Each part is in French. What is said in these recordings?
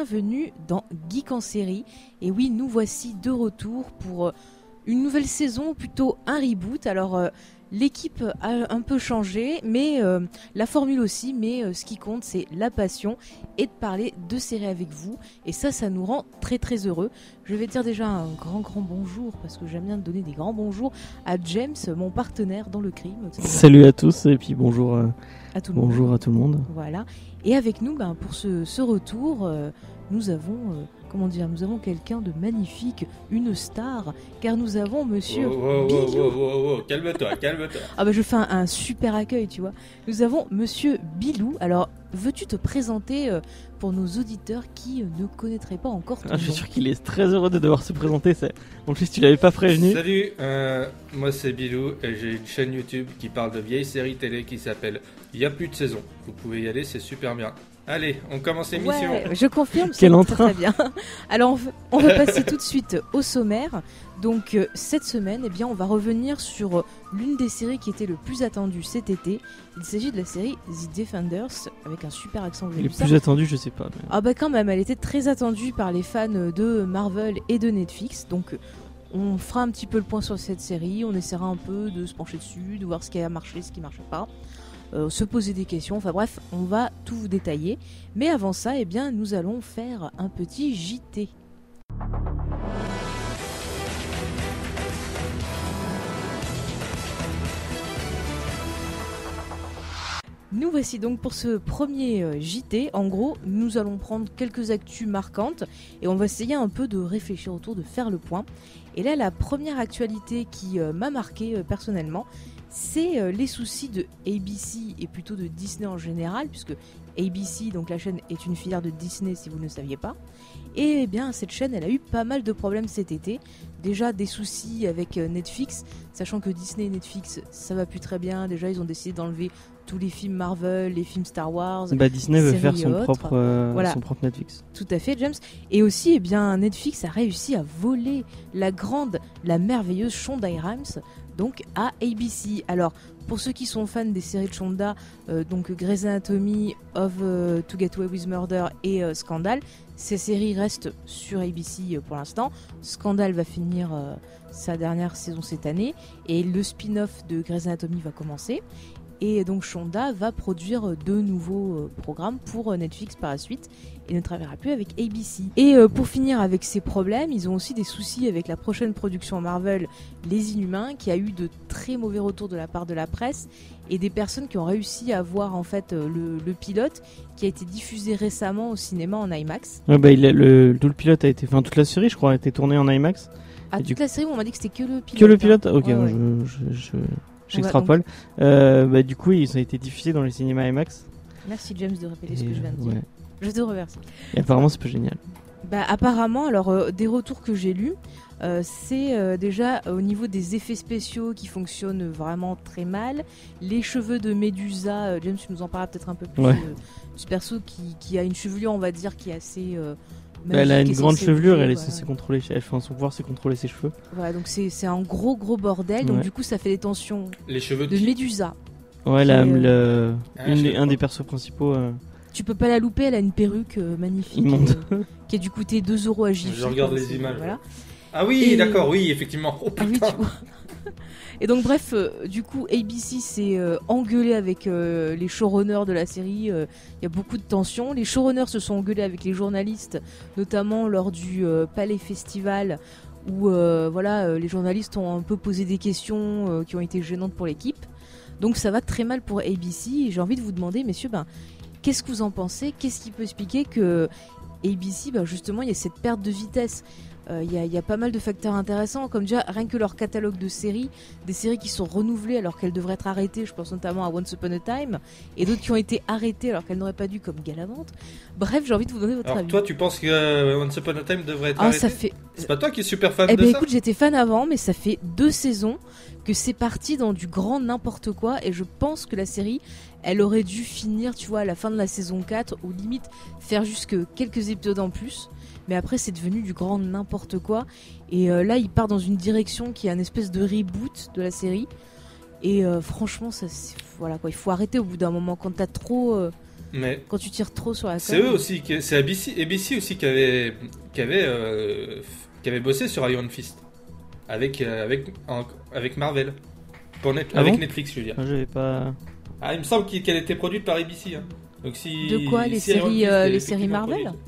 bienvenue dans Geek en série. Et oui, nous voici de retour pour euh, une nouvelle saison, plutôt un reboot. Alors, euh, l'équipe a un peu changé, mais euh, la formule aussi. Mais euh, ce qui compte, c'est la passion et de parler de séries avec vous. Et ça, ça nous rend très très heureux. Je vais dire déjà un grand grand bonjour parce que j'aime bien donner des grands bonjours à James, mon partenaire dans le crime. Salut à tous et puis bonjour, À tout le monde. bonjour à tout le monde. Voilà. Et avec nous, ben, pour ce, ce retour, euh, nous avons, euh, comment dire, nous avons quelqu'un de magnifique, une star, car nous avons Monsieur wow, calme-toi, calme-toi. Ah bah je fais un, un super accueil, tu vois. Nous avons Monsieur Bilou. Alors, veux-tu te présenter euh, pour nos auditeurs qui euh, ne connaîtraient pas encore ton Ah, je suis sûr qu'il est très heureux de devoir se présenter. c'est- En plus, tu l'avais pas prévenu. Salut, euh, moi c'est Bilou et j'ai une chaîne YouTube qui parle de vieilles séries télé qui s'appelle Y a plus de saison. Vous pouvez y aller, c'est super bien. Allez, on commence l'émission. Ouais, je confirme. C'est. Très, très bien. Alors, on va- passer tout de suite au sommaire. Donc, euh, cette semaine, eh bien, on va revenir sur euh, l'une des séries qui était le plus attendue cet été. Il s'agit de la série The Defenders, avec un super accent. vu ça plus attendu, je sais pas. mais- Ah bah quand même, elle était très attendue par les fans de Marvel et de Netflix. Donc, euh, on fera un petit peu le point sur cette série. On essaiera un peu de se pencher dessus, de voir ce qui a marché, ce qui marche pas. Euh, se poser des questions, enfin bref, on va tout vous détailler. Mais avant ça, eh bien, nous allons faire un petit JT. Nous voici donc pour ce premier euh, JT. En gros, nous allons prendre quelques actus marquantes et on va essayer un peu de réfléchir autour, de faire le point. Et là, la première actualité qui euh, m'a marqué personnellement, c'est euh, les soucis de ABC et plutôt de Disney en général, puisque ABC, donc la chaîne, est une filière de Disney si vous ne le saviez pas. Et eh bien, cette chaîne, elle a eu pas mal de problèmes cet été. Déjà des soucis avec euh, Netflix, sachant que Disney et Netflix, ça va plus très bien. Déjà, ils ont décidé d'enlever tous les films Marvel, les films Star Wars, Bah, Disney veut faire son propre, euh, Voilà. son propre Netflix. Tout à fait, James. Et aussi, eh bien, Netflix a réussi à voler la grande, la merveilleuse Shonda Rhimes, donc à ABC. Alors, pour ceux qui sont fans des séries de Shonda, euh, donc Grey's Anatomy, Of euh, To Get Away with Murder et euh, Scandal, ces séries restent sur ABC pour l'instant. Scandal va finir sa dernière saison cette année et le spin-off de Grey's Anatomy va commencer. Et donc Shonda va produire de nouveaux euh, programmes pour euh, Netflix par la suite et ne travaillera plus avec ABC. Et euh, pour finir avec ces problèmes, ils ont aussi des soucis avec la prochaine production Marvel, Les Inhumains, qui a eu de très mauvais retours de la part de la presse et des personnes qui ont réussi à voir en fait le, le pilote qui a été diffusé récemment au cinéma en IMAX. Ouais, bah, il a- le, tout le pilote a été. Enfin, toute la série, je crois, a été tournée en IMAX. Et toute du la série, on m'a dit que c'était que le pilote. Que le hein. pilote Ok, Ouais, ouais. je- je- je- j'extrapole. Euh, bah, du coup, ils ont été diffusés dans les cinémas IMAX. Merci James de répéter ce que je viens de dire. ouais. Je te remercie. Et apparemment, c'est pas génial. Bah, apparemment, alors euh, des retours que j'ai lus, euh, c'est euh, déjà au niveau des effets spéciaux qui fonctionnent vraiment très mal. Les cheveux de Médusa, euh, James, tu nous en parleras peut-être un peu plus Ouais. du perso qui, qui a une chevelure, on va dire, qui est assez. Euh, Bah, elle a une grande chevelure, elle est censée contrôler. Elle, enfin, son pouvoir, c'est contrôler ses cheveux. Voilà, donc c'est c'est un gros gros bordel. Donc du coup, ça fait des tensions Les cheveux de de Médusa. Ouais, la- le- Ah, une des- un des persos principaux. euh, Tu peux pas la louper, elle a une perruque euh, magnifique euh, qui a dû coûter 2 euros à Jiffy. Je regarde les images. Voilà. Ah oui, Et- d'accord, oui, effectivement. Oh Ah oui, putain. tu vois. Et donc bref, euh, du coup, ABC s'est euh, engueulé avec euh, les showrunners de la série. Il y a beaucoup de tensions. Les showrunners se sont engueulés avec les journalistes, notamment lors du Palais Festival, où voilà, les journalistes ont un peu posé des questions qui ont été gênantes pour l'équipe. Donc ça va très mal pour ABC. J'ai envie de vous demander, messieurs, ben, qu'est-ce que vous en pensez? Qu'est-ce qui peut expliquer que ABC, ben, justement, il y a cette perte de vitesse? Il y, a- il y a pas mal de facteurs intéressants, comme déjà rien que leur catalogue de séries, des séries qui sont renouvelées alors qu'elles devraient être arrêtées, je pense notamment à Once Upon a Time, et d'autres qui ont été arrêtées alors qu'elles n'auraient pas dû, comme Galavante. Bref, j'ai envie de vous donner votre Alors avis. toi, tu penses que euh, Once Upon a Time devrait être ah, arrêté ça fait. C'est pas toi qui es super fan Eh de ben ça écoute, j'étais fan avant, mais ça fait deux saisons que c'est parti dans du grand n'importe quoi, et je pense que la série, elle aurait dû finir, tu vois, à la fin de la saison 4, ou limite faire jusque quelques épisodes en plus. Mais après, c'est devenu du grand n'importe quoi. Et euh, là, il part dans une direction qui est un espèce de reboot de la série. Et euh, franchement, ça, voilà quoi, il faut arrêter au bout d'un moment quand t'as trop, euh, Mais Quand tu tires trop sur la c'est eux aussi, qui- c'est ABC, ABC aussi qui avait, qui avait, euh, qui avait bossé sur Iron Fist avec euh, avec en- avec Marvel pour Net- Ah avec bon? Netflix, je veux dire. Enfin, j'avais pas. Ah, il me semble qu'elle était produite par ABC. hein. Donc si De quoi, les si séries, Fist euh, les séries Marvel? produite-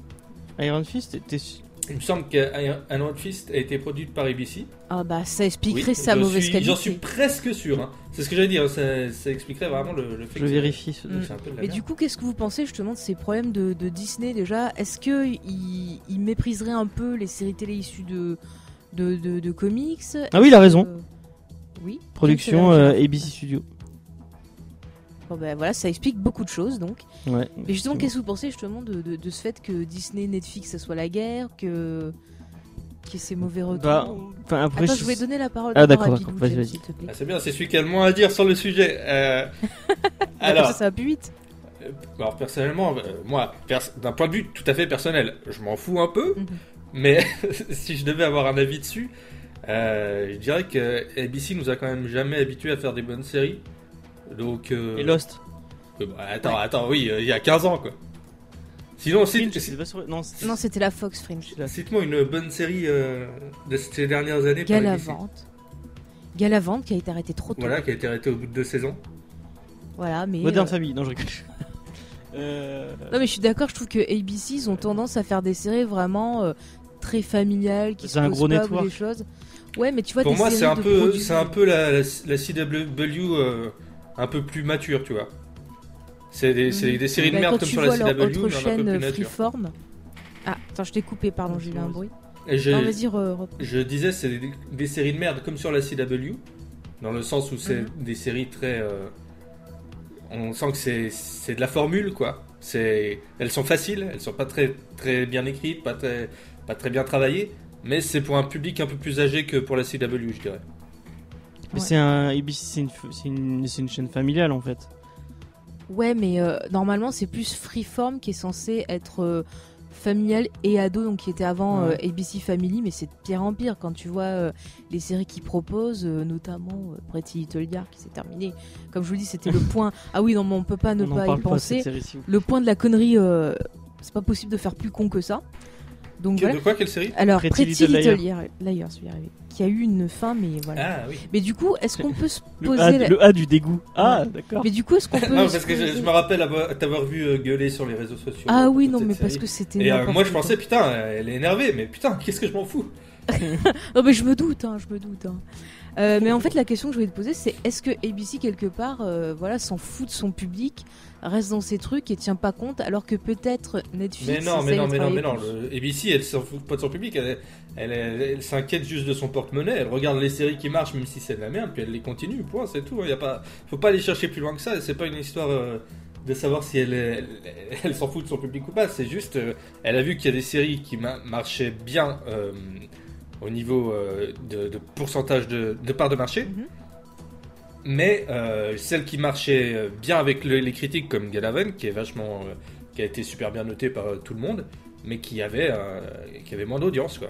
Iron Fist, su- Il me semble qu'Iron Fist a été produite par ABC. Ah bah ça expliquerait Oui, sa mauvaise suis- qualité. J'en suis presque sûr. hein. C'est ce que j'allais dire. Ça, ça expliquerait vraiment le, le fait je que vérifie. ce- Mm. c'est un peu de la Mais merde. du coup, qu'est-ce que vous pensez justement de ces problèmes de, de Disney déjà? Est-ce que il, il mépriserait un peu les séries télé issues de de, de, de comics? Ah oui, il a raison. Euh, Oui. Production euh, ABC Studio. Bon ben voilà, ça explique beaucoup de choses donc. Ouais. Mais justement, qu'est-ce que vous pensez justement de, de, de ce fait que Disney, Netflix, ça soit la guerre, que que c'est mauvais retours Bah, Enfin, après, Attends, je- je voulais donner la parole Ah, d'accord, Vas-y, vas-y. Ah, c'est bien, c'est celui qui a le moins à dire sur le sujet. Euh, Alors, alors, ça, ça va plus vite. euh, alors, personnellement, euh, moi, pers- d'un point de vue tout à fait personnel, je m'en fous un peu, Mhm. mais si je devais avoir un avis dessus, euh, je dirais que ABC nous a quand même jamais habitués à faire des bonnes séries. Donc, euh, Et Lost. euh, bah, attends, attends, oui, euh, il y a 15 ans quoi. Sinon, Fringe, cite- sur- Non, c'est- Non, c'était la Fox Fringe. cite-moi une bonne série euh, de ces dernières années. Galavante. Galavante qui a été arrêtée trop tôt. Voilà, qui a été arrêtée au bout de deux saisons. Voilà, mais. Modern euh, Family. Non, je rigole. Euh, Non, mais je suis d'accord, je trouve que ABC, ils ont tendance à faire des séries vraiment euh, très familiales, qui C'est se un posent gros pas ou des choses. Ouais, mais tu vois, Pour des moi, c'est un peu, produits- c'est un peu la, la, la CW euh, un peu plus mature, tu vois. C'est des, des séries de Bah, merde comme sur la CW, mais un peu chaîne plus euh, nature. Freeform. Ah, attends, je t'ai coupé, pardon, j'ai eu un bruit. Non, vas-y, je disais, c'est des, des séries de merde comme sur la CW, dans le sens où c'est Mhm. des séries très. euh, on sent que c'est, de la formule, quoi. C'est, elles sont faciles, elles sont pas très, très bien écrites, pas très, pas très bien travaillées, mais c'est pour un public un peu plus âgé que pour la CW, je dirais. Mais Ouais. c'est un ABC, c'est une, chaîne familiale en fait. Ouais, mais euh, normalement, c'est plus Freeform qui est censé être euh, familial et ado, donc qui était avant Ouais. euh, ABC Family, mais c'est de pire en pire quand tu vois les séries qu'ils proposent, notamment Pretty Little Liars qui s'est terminé. Comme je vous dis, c'était le point. Ah oui, non, mais on peut pas ne On pas y pas penser. le point de la connerie, c'est pas possible de faire plus con que ça. Donc Que- voilà. De quoi, quelle série? Alors, Pretty Pretty, Little Little, Liars, Liars, je vais y arriver, qui a eu une fin, mais voilà. Ah oui. Mais du coup, est-ce qu'on peut se Le poser A, la- le A du dégoût. Ah, d'accord. Mais du coup, est-ce qu'on peut non, parce que je, me rappelle avoir- t'avoir vu euh, gueuler sur les réseaux sociaux. Ah euh, oui, non, mais parce que c'était. Et euh, moi je pensais, putain, elle est énervée, mais putain, qu'est-ce que je m'en fous? Non, mais je me doute, hein, je me doute. hein. Euh, mais en fait, la question que je voulais te poser, c'est est-ce que ABC, quelque part, euh, voilà, s'en fout de son public, reste dans ses trucs et tient pas compte, alors que peut-être Netflix. Mais non, mais non, mais non, mais non. Le ABC, elle s'en fout pas de son public, elle, elle, elle- elle s'inquiète juste de son porte-monnaie, elle regarde les séries qui marchent, même si c'est de la merde, puis elle les continue, point, c'est tout. Il a pas, faut pas aller chercher plus loin que ça, c'est pas une histoire. euh, de savoir si elle, elle, elle s'en fout de son public ou pas, c'est juste, euh, elle a vu qu'il y a des séries qui ma- marchaient bien euh, au niveau euh, de, de pourcentage de, de part de marché, Mhm. mais euh, celle qui marchait bien avec le- les critiques comme Galavan, qui est vachement, euh, qui a été super bien noté par euh, tout le monde, mais qui avait, euh, qui avait moins d'audience quoi.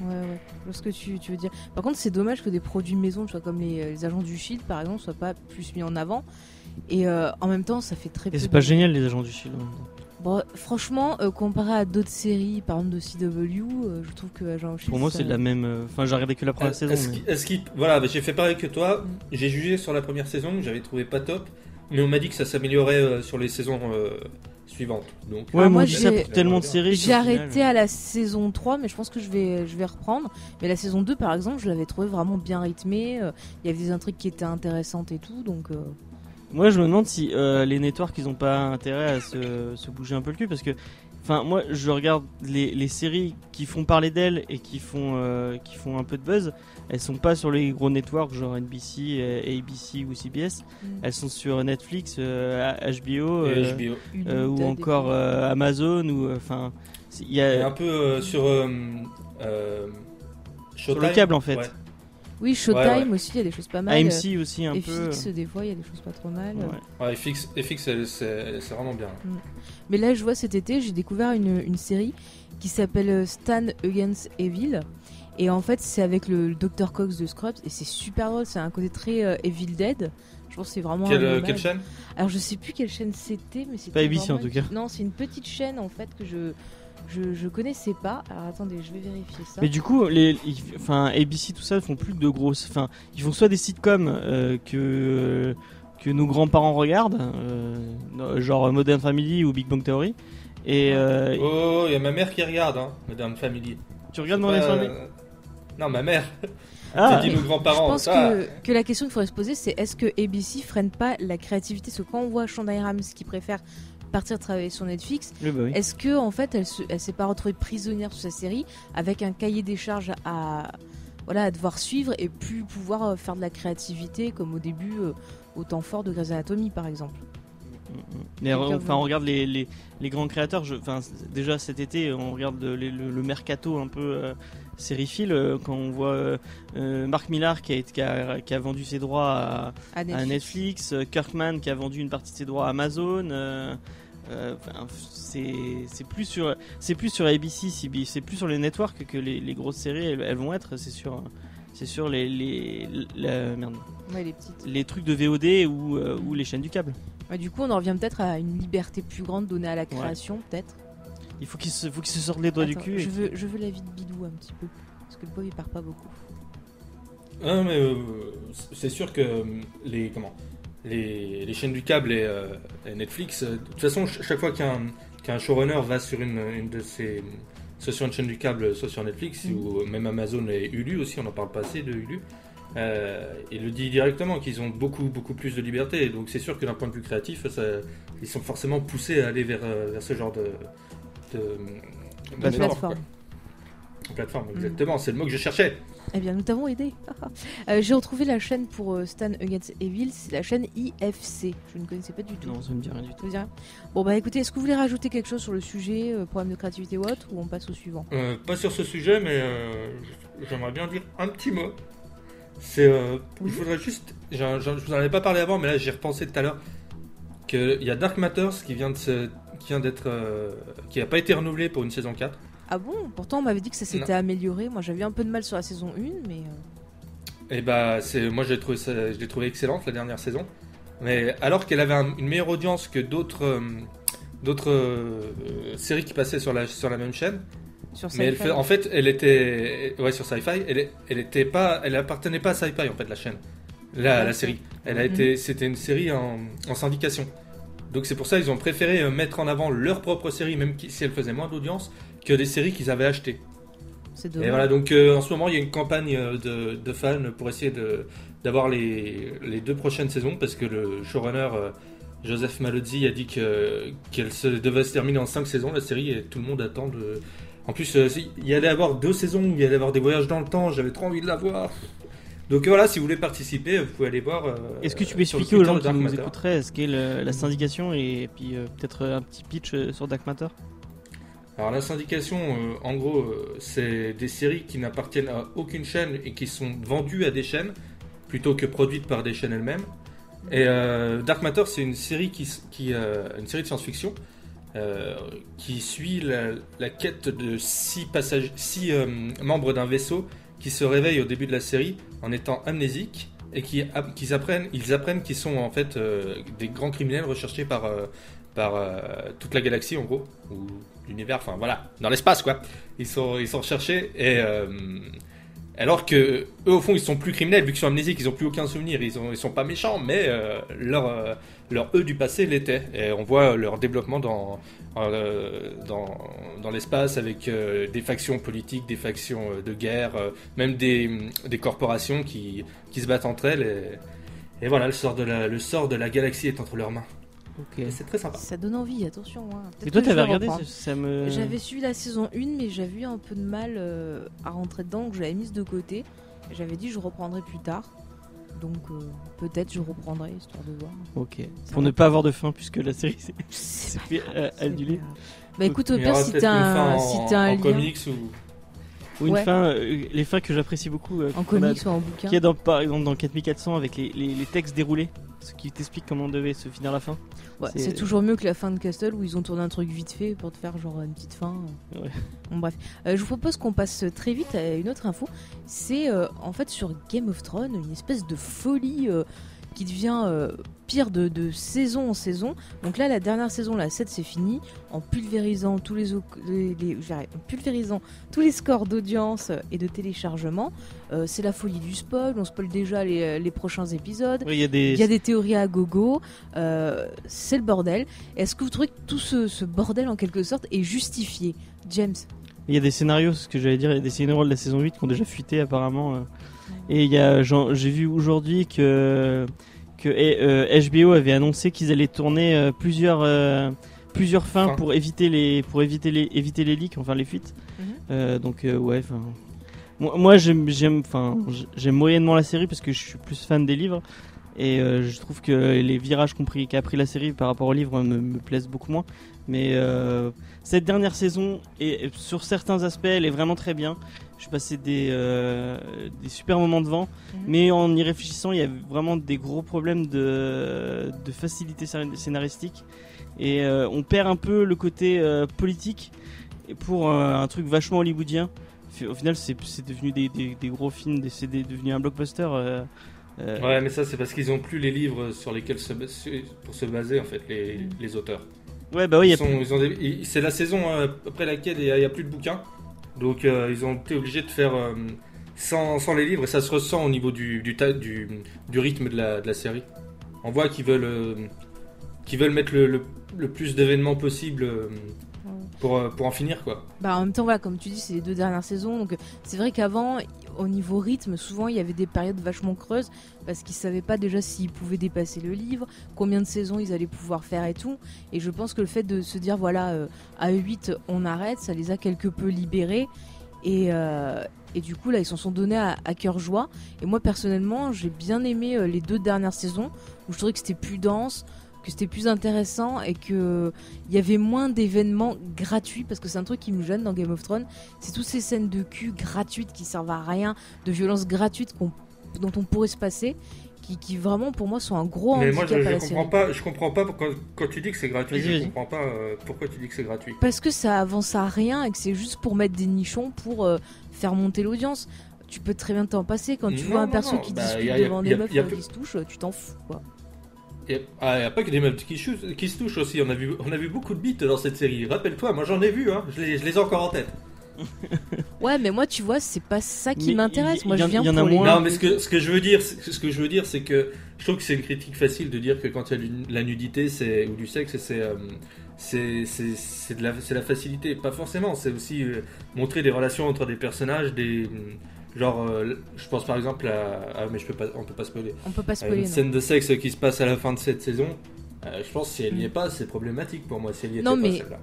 Ouais, ouais. Je vois ce que tu, tu veux dire. Par contre, c'est dommage que des produits maison, tu vois, comme les, les agents du Shield, par exemple, soient pas plus mis en avant. Et euh, en même temps, ça fait très. Et c'est pas génial les agents du Shield. Bon, franchement, euh, comparé à d'autres séries, par exemple de CW, euh, je trouve que Agent Shield. Pour moi, c'est la même. euh, Enfin, j'ai regardé que la première saison. est-ce mais- qu'il- est-ce qu'il- voilà, bah, j'ai fait pareil que toi. Mm. J'ai jugé sur la première saison, que j'avais trouvé pas top, mais on m'a dit que ça s'améliorait euh, sur les saisons euh, suivantes. Donc, Ouais, Ah, moi, moi, je dis ça j'ai- pour tellement de séries. J'ai arrêté à la saison 3, mais je pense que je vais, je vais reprendre. Mais la saison 2, par exemple, je l'avais trouvé vraiment bien rythmée. euh, Il y avait des intrigues qui étaient intéressantes et tout. Donc, euh, Moi, je me demande si euh, les networks ils ont pas intérêt à se, se bouger un peu le cul parce que, enfin, moi, je regarde les, les séries qui font parler d'elles et qui font euh, qui font un peu de buzz. Elles sont pas sur les gros networks genre NBC, euh, ABC ou CBS. Mm. Elles sont sur Netflix, euh, HBO, euh, euh, ou encore euh, Amazon ou enfin, il y Et a un peu euh, sur euh, euh, sur le câble en fait. Ouais. Oui, Showtime Ouais, ouais. aussi, il y a des choses pas mal. AMC aussi un et peu. FX, des fois, il y a des choses pas trop mal. Ouais. Ouais, FX, FX c'est c'est vraiment bien. Mais là, je vois cet été, j'ai découvert une, une série qui s'appelle euh, Stan Against Evil. Et en fait, c'est avec le, le Dr Cox de Scrubs et c'est super drôle. C'est un côté très euh, Evil Dead. Je pense que c'est vraiment. Quelle, euh, chaîne? Alors je sais plus quelle chaîne c'était, mais c'était Pas ABC, vraiment en tout cas. Non, c'est une petite chaîne en fait que je je, je connaissais pas. Alors attendez, je vais vérifier ça. Mais du coup, les, ils- enfin, ABC, tout ça, font plus de grosses. Enfin, ils font soit des sitcoms euh, que que nos grands-parents regardent, euh, genre Modern Family ou Big Bang Theory. Et euh, Oh, il y a ma mère qui regarde, hein, Madame Family. tu regardes Modern Family euh, Non, ma mère. Ah, T'as dit nos Je grands-parents. pense ça. que, que la question qu'il faudrait se poser, c'est est-ce que ABC freine pas la créativité? Parce que quand on voit Shonda Rhimes qui préfère partir travailler sur Netflix, oui, bah oui. est-ce que en fait elle, se, elle s'est pas retrouvée prisonnière sur sa série avec un cahier des charges à voilà à devoir suivre et plus pouvoir euh, faire de la créativité comme au début euh, au temps fort de Grey's Anatomy par exemple? Mais enfin, on regarde les, les, les grands créateurs. Je, enfin, c- déjà cet été, on regarde le, le- le mercato un peu euh, sériephile euh, quand on voit euh, Mark Millar qui a, été- qui, a, qui a vendu ses droits à, À à Netflix. Kirkman qui a vendu une partie de ses droits à Amazon. Euh, c'est c'est plus sur c'est plus sur ABC, CB, c'est plus sur les networks que les, les grosses séries elles, elles vont être. C'est sur c'est sur les les, la- merde, Ouais, les petites. les trucs de VOD ou, euh, ou les chaînes du câble. Ouais, du coup, on en revient peut-être à une liberté plus grande donnée à la création, peut-être. Il faut qu'ils se faut qu'ils se sortent les doigts du cul. et Je veux, je veux l'avis de Bidou un petit peu. Parce que le pauvre il part pas beaucoup. Ah, mais euh, c'est sûr que euh, les comment les, les chaînes du câble et, euh, et Netflix, euh, de toute façon, ch- chaque fois qu'un qu'un showrunner va sur une, une de ces soit sur une chaîne du câble, soit sur Netflix Mhm. ou même Amazon et Hulu aussi, on n'en parle pas assez de Hulu. Euh, il le dit directement qu'ils ont beaucoup beaucoup plus de liberté. Donc c'est sûr que d'un point de vue créatif, ça- ils sont forcément poussés à aller vers, vers ce genre de, plateforme. Plateforme, exactement. C'est le mot que je cherchais. Eh bien, nous t'avons aidé. Euh, J'ai retrouvé la chaîne pour euh, Stan Against Evil, c'est la chaîne IFC. Je ne connaissais pas du tout. Non, ça me dit rien du tout. Bon, bah écoutez, est-ce que vous voulez rajouter quelque chose sur le sujet, euh, problème de créativité ou autre, ou on passe au suivant? Euh, pas sur ce sujet, mais euh, j'aimerais bien dire un petit mot. C'est, euh, Oui. il faudrait juste, je vous en avais pas parlé avant, mais là j'ai repensé tout à l'heure qu'il y a Dark Matters qui vient de se- qui vient d'être, euh, qui a pas été renouvelé pour une saison 4. Ah bon Pourtant, on m'avait dit que ça s'était amélioré. Moi, j'avais un peu de mal sur la saison 1, mais. euh, Et bah c'est, moi j'ai trouvé ça, je l'ai trouvé excellente la dernière saison. Mais alors qu'elle avait un- une meilleure audience que d'autres, euh, d'autres euh, séries qui passaient sur la sur la même chaîne. sur Mais elle fait, en fait, elle était, ouais, sur Sci-Fi, elle, elle était pas, elle appartenait pas à Sci-Fi en fait la chaîne, la, la D'accord. série. Elle a Mhm. été, c'était une série en, en syndication. Donc c'est pour ça ils ont préféré mettre en avant leur propre série, même si elle faisait moins d'audience, que des séries qu'ils avaient achetées. C'est Et dommage. voilà, donc euh, en ce moment il y a une campagne euh, de, de fans pour essayer de d'avoir les, les deux prochaines saisons parce que le showrunner euh, Joseph Malozzi a dit que qu'elle se devait se terminer en cinq saisons la série et tout le monde attend de. En plus, euh, il y allait avoir deux saisons, il y allait avoir des voyages dans le temps, j'avais trop envie de la voir. Donc voilà, si vous voulez participer, vous pouvez aller voir. euh, Est-ce que tu peux expliquer aux gens qui nous écouteraient ce qu'est le- la syndication et puis euh, peut-être un petit pitch sur Dark Matter? Alors la syndication, euh, en gros, euh, c'est des séries qui n'appartiennent à aucune chaîne et qui sont vendues à des chaînes plutôt que produites par des chaînes elles-mêmes. Et euh, Dark Matter, c'est une série qui, une série de science-fiction qui suit la, quête de six passagers, six membres d'un vaisseau qui se réveillent au début de la série en étant amnésiques et qui apprennent, ils apprennent qu'ils sont en fait des grands criminels recherchés par par toute la galaxie en gros l'univers, enfin voilà, dans l'espace quoi. Ils sont ils sont recherchés et euh, alors que eux au fond ils sont plus criminels vu qu'ils sont amnésiques, ils ont plus aucun souvenir, ils ont ils sont pas méchants mais euh, leur euh, leur eux du passé l'était et on voit leur développement dans dans, dans l'espace avec des factions politiques, des factions de guerre, même des, des corporations qui, qui se battent entre elles. Et, et voilà, le sort, de la, le sort de la galaxie est entre leurs mains. Ok. Et c'est très sympa. Ça donne envie, attention. hein. Et toi, t'avais vais regardé ça, me. J'avais suivi la saison 1, mais j'avais eu un peu de mal euh, à rentrer dedans, que j'avais mise de côté. J'avais dit je reprendrai plus tard. Donc euh, peut-être je reprendrai, histoire de voir. Ok. Ça Pour ne pas avoir de fin puisque la série s'est C'est euh, grave. Bah écoute, au pire, si t'as une fin un, en, si un en lien comics ou. Ou une Ouais. fin, euh, les fins que j'apprécie beaucoup. euh, en a- comics ou en bouquin. Qui est dans, par exemple dans 4400 avec les, les, les textes déroulés. Ce qui t'explique comment devait se finir la fin. Ouais, C'est- c'est toujours mieux que la fin de Castle où ils ont tourné un truc vite fait pour te faire genre une petite fin. Ouais. Bon, bref, Euh, je vous propose qu'on passe très vite à une autre info. C'est euh, en fait sur Game of Thrones une espèce de folie euh, qui devient euh, pire de, de saison en saison. Donc là, la dernière saison, la 7, c'est fini. En pulvérisant tous les, les- en pulvérisant tous les scores d'audience et de téléchargement, Euh, c'est la folie du spoil. On spoil déjà les, les prochains épisodes. Oui, il y a des. Il y a des théories à gogo, euh, c'est le bordel. Est-ce que vous trouvez que tout ce, ce bordel en quelque sorte est justifié? James? Il y a des scénarios, ce que j'allais dire, il y a des scénarios de la saison 8 qui ont déjà fuité apparemment. Et j'ai vu aujourd'hui que, que eh, euh, HBO avait annoncé qu'ils allaient tourner euh, plusieurs, euh, plusieurs fins pour éviter les, pour éviter les, éviter les leaks, enfin les fuites. Mhm. Donc ouais, enfin. Moi, moi, j'aime, j'aime, enfin, j- j'aime moyennement la série parce que je suis plus fan des livres. Et euh, je trouve que les virages pris- qu'a pris la série par rapport au livre me, me plaisent beaucoup moins. Mais euh, cette dernière saison, et sur certains aspects, elle est vraiment très bien. Je passais des, euh, des super moments devant. Mhm. Mais en y réfléchissant, il y a vraiment des gros problèmes de, de facilité scén- scénaristique. Et euh, on perd un peu le côté euh, politique et pour euh, un truc vachement hollywoodien. Au final, c'est devenu des, des- des gros films, c'est devenu un blockbuster. euh, euh, Ouais, mais ça, c'est parce qu'ils ont plus les livres sur lesquels se, pour se baser, en fait, les, les auteurs. Ouais, bah oui, Ils sont- ont des- c'est la saison euh, après laquelle il n'y a, plus de bouquins. Donc, euh, ils ont été obligés de faire euh, sans, sans les livres, et ça se ressent au niveau du, du, du, du rythme de la, de la série. On voit qu'ils veulent, euh, qu'ils veulent mettre le, le, le plus d'événements possible pour, euh, pour en finir, quoi. Bah en même temps voilà comme tu dis c'est les deux dernières saisons donc euh, c'est vrai qu'avant au niveau rythme souvent il y avait des périodes vachement creuses parce qu'ils savaient pas déjà s'ils pouvaient dépasser le livre, combien de saisons ils allaient pouvoir faire et tout. Et je pense que le fait de se dire voilà euh, à 8 on arrête ça les a quelque peu libérés. Et, et du coup là ils s'en sont donnés à, cœur joie. Et moi personnellement j'ai bien aimé les deux dernières saisons où je trouvais que c'était plus dense que c'était plus intéressant et que il y avait moins d'événements gratuits parce que c'est un truc qui me gêne dans Game of Thrones c'est toutes ces scènes de cul gratuites qui servent à rien de violences gratuites dont on pourrait se passer qui, qui vraiment pour moi sont un gros Mais handicap moi, je, à je la comprends série pas, je comprends pas pourquoi, quand tu dis que c'est gratuit, je vas-y. comprends pas euh, pourquoi tu dis que c'est gratuit. parce que ça avance à rien et que c'est juste pour mettre des nichons pour euh, faire monter l'audience tu peux très bien t'en passer quand tu Non, vois un non, perso non. qui Bah, discute a- a- devant des a- meufs euh, qui se touchent tu t'en fous quoi Il n'y a, pas que des meufs qui, se touchent aussi. On a, vu, on a vu beaucoup de bites dans cette série. Rappelle-toi, moi j'en ai vu, hein. je, les, je les ai encore en tête. ouais mais moi tu vois c'est pas ça qui m'intéresse il- moi y je en- viens y en a pour les- moins. Non, mais ce que, ce que je veux dire, c'est- ce que je veux dire, c'est que je trouve que c'est une critique facile de dire que quand il y a la nudité, c'est ou du sexe, c'est euh, c'est c'est c'est de la c'est la facilité. Pas forcément. C'est aussi euh, montrer des relations entre des personnages, des genre, euh, je pense par exemple à, ah, mais je peux pas, on peut pas spoiler. on peut pas À spoiler une non. scène de sexe qui se passe à la fin de cette saison. euh, je pense que si elle n'y Mm. est pas, c'est problématique pour moi. Si elle n'y était Non, pas, mais- celle-là.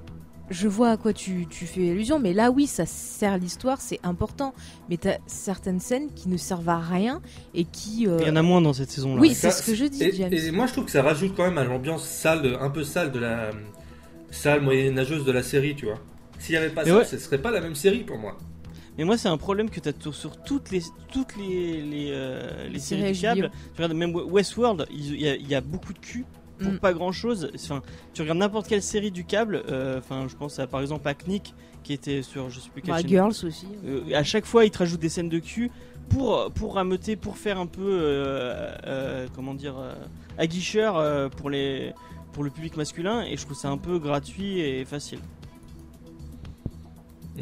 je vois à quoi tu, tu fais allusion, mais là oui, ça sert l'histoire, c'est important. Mais t'as certaines scènes qui ne servent à rien et qui. euh, il y en a moins dans cette saison-là. Oui, c'est ce que je dis, et, James. et moi, je trouve que ça rajoute quand même à l'ambiance sale, un peu sale de la sale moyenâgeuse de la série, tu vois. S'il n'y avait pas Mais ça, ouais. ce serait pas la même série pour moi. Mais moi, c'est un problème que tu as sur toutes les, toutes les, les, euh, les séries du câble. Tu regardes même Westworld, il y, a- il y a beaucoup de cul pour Mm. pas grand chose. Enfin, tu regardes n'importe quelle série du câble. euh, Enfin, je pense à par exemple à Knick qui était sur je sais plus quelle bah, chaîne. Girls aussi. Euh, à chaque fois, ils te rajoutent des scènes de cul pour pour rameuter, pour faire un peu euh, comment dire aguicheur pour les pour le public masculin. Et je trouve ça un peu gratuit et facile.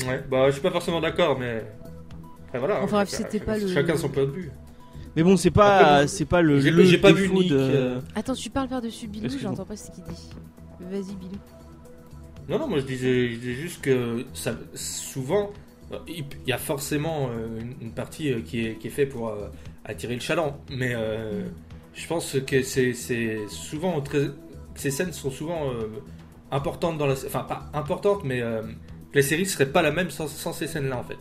Ouais, bah, je suis pas forcément d'accord, mais. Après, voilà. Enfin, hein, c'était chacun- pas le- Chacun son point de vue. Mais bon, c'est pas c'est pas le, j'ai- pas vu Nick, de- euh, Attends, tu parles par-dessus Bilou, j'entends pas ce qu'il dit. Vas-y, Bilou. Non, non, moi je disais, je disais juste que ça, souvent, il y a forcément euh, une, partie euh, qui est, qui est faite pour attirer le chaland. Mais euh, je pense que c'est c'est souvent très. Ces scènes sont souvent euh, importantes dans la. Enfin, pas importantes, mais euh, la série serait pas la même sans, sans ces scènes-là en fait.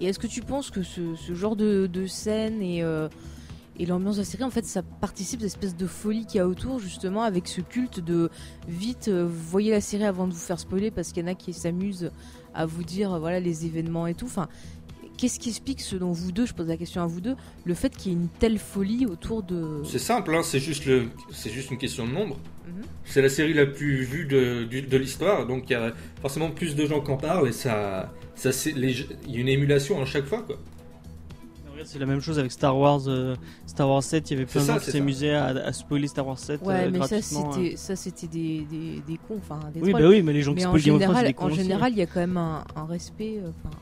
Et est-ce que tu penses que ce, ce genre de, de scène et, euh, et l'ambiance de la série, en fait, ça participe de l'espèce de folie qu'il y a autour, justement, avec ce culte de vite, euh, voyez la série avant de vous faire spoiler, parce qu'il y en a qui s'amusent à vous dire, euh, voilà, les événements et tout. Enfin, qu'est-ce qui explique, selon vous deux, je pose la question à vous deux, le fait qu'il y ait une telle folie autour de. C'est simple, hein, c'est juste, le... juste une question de nombre. Mhm. C'est la série la plus vue de, l'histoire, donc il y a forcément plus de gens qui en parlent et ça, il y a une émulation à chaque fois quoi. C'est la même chose avec Star Wars, euh, Star Wars 7, il y avait plein de gens qui s'amusaient à, à spoiler Star Wars 7 Ouais, euh, mais gratuitement. c'était, ça, c'était des, des, des cons, enfin, des Oui, bah oui, mais les gens qui mais spoilent Game of Thrones, des cons en aussi, hein. général, il y a quand même un, un respect. euh, Enfin,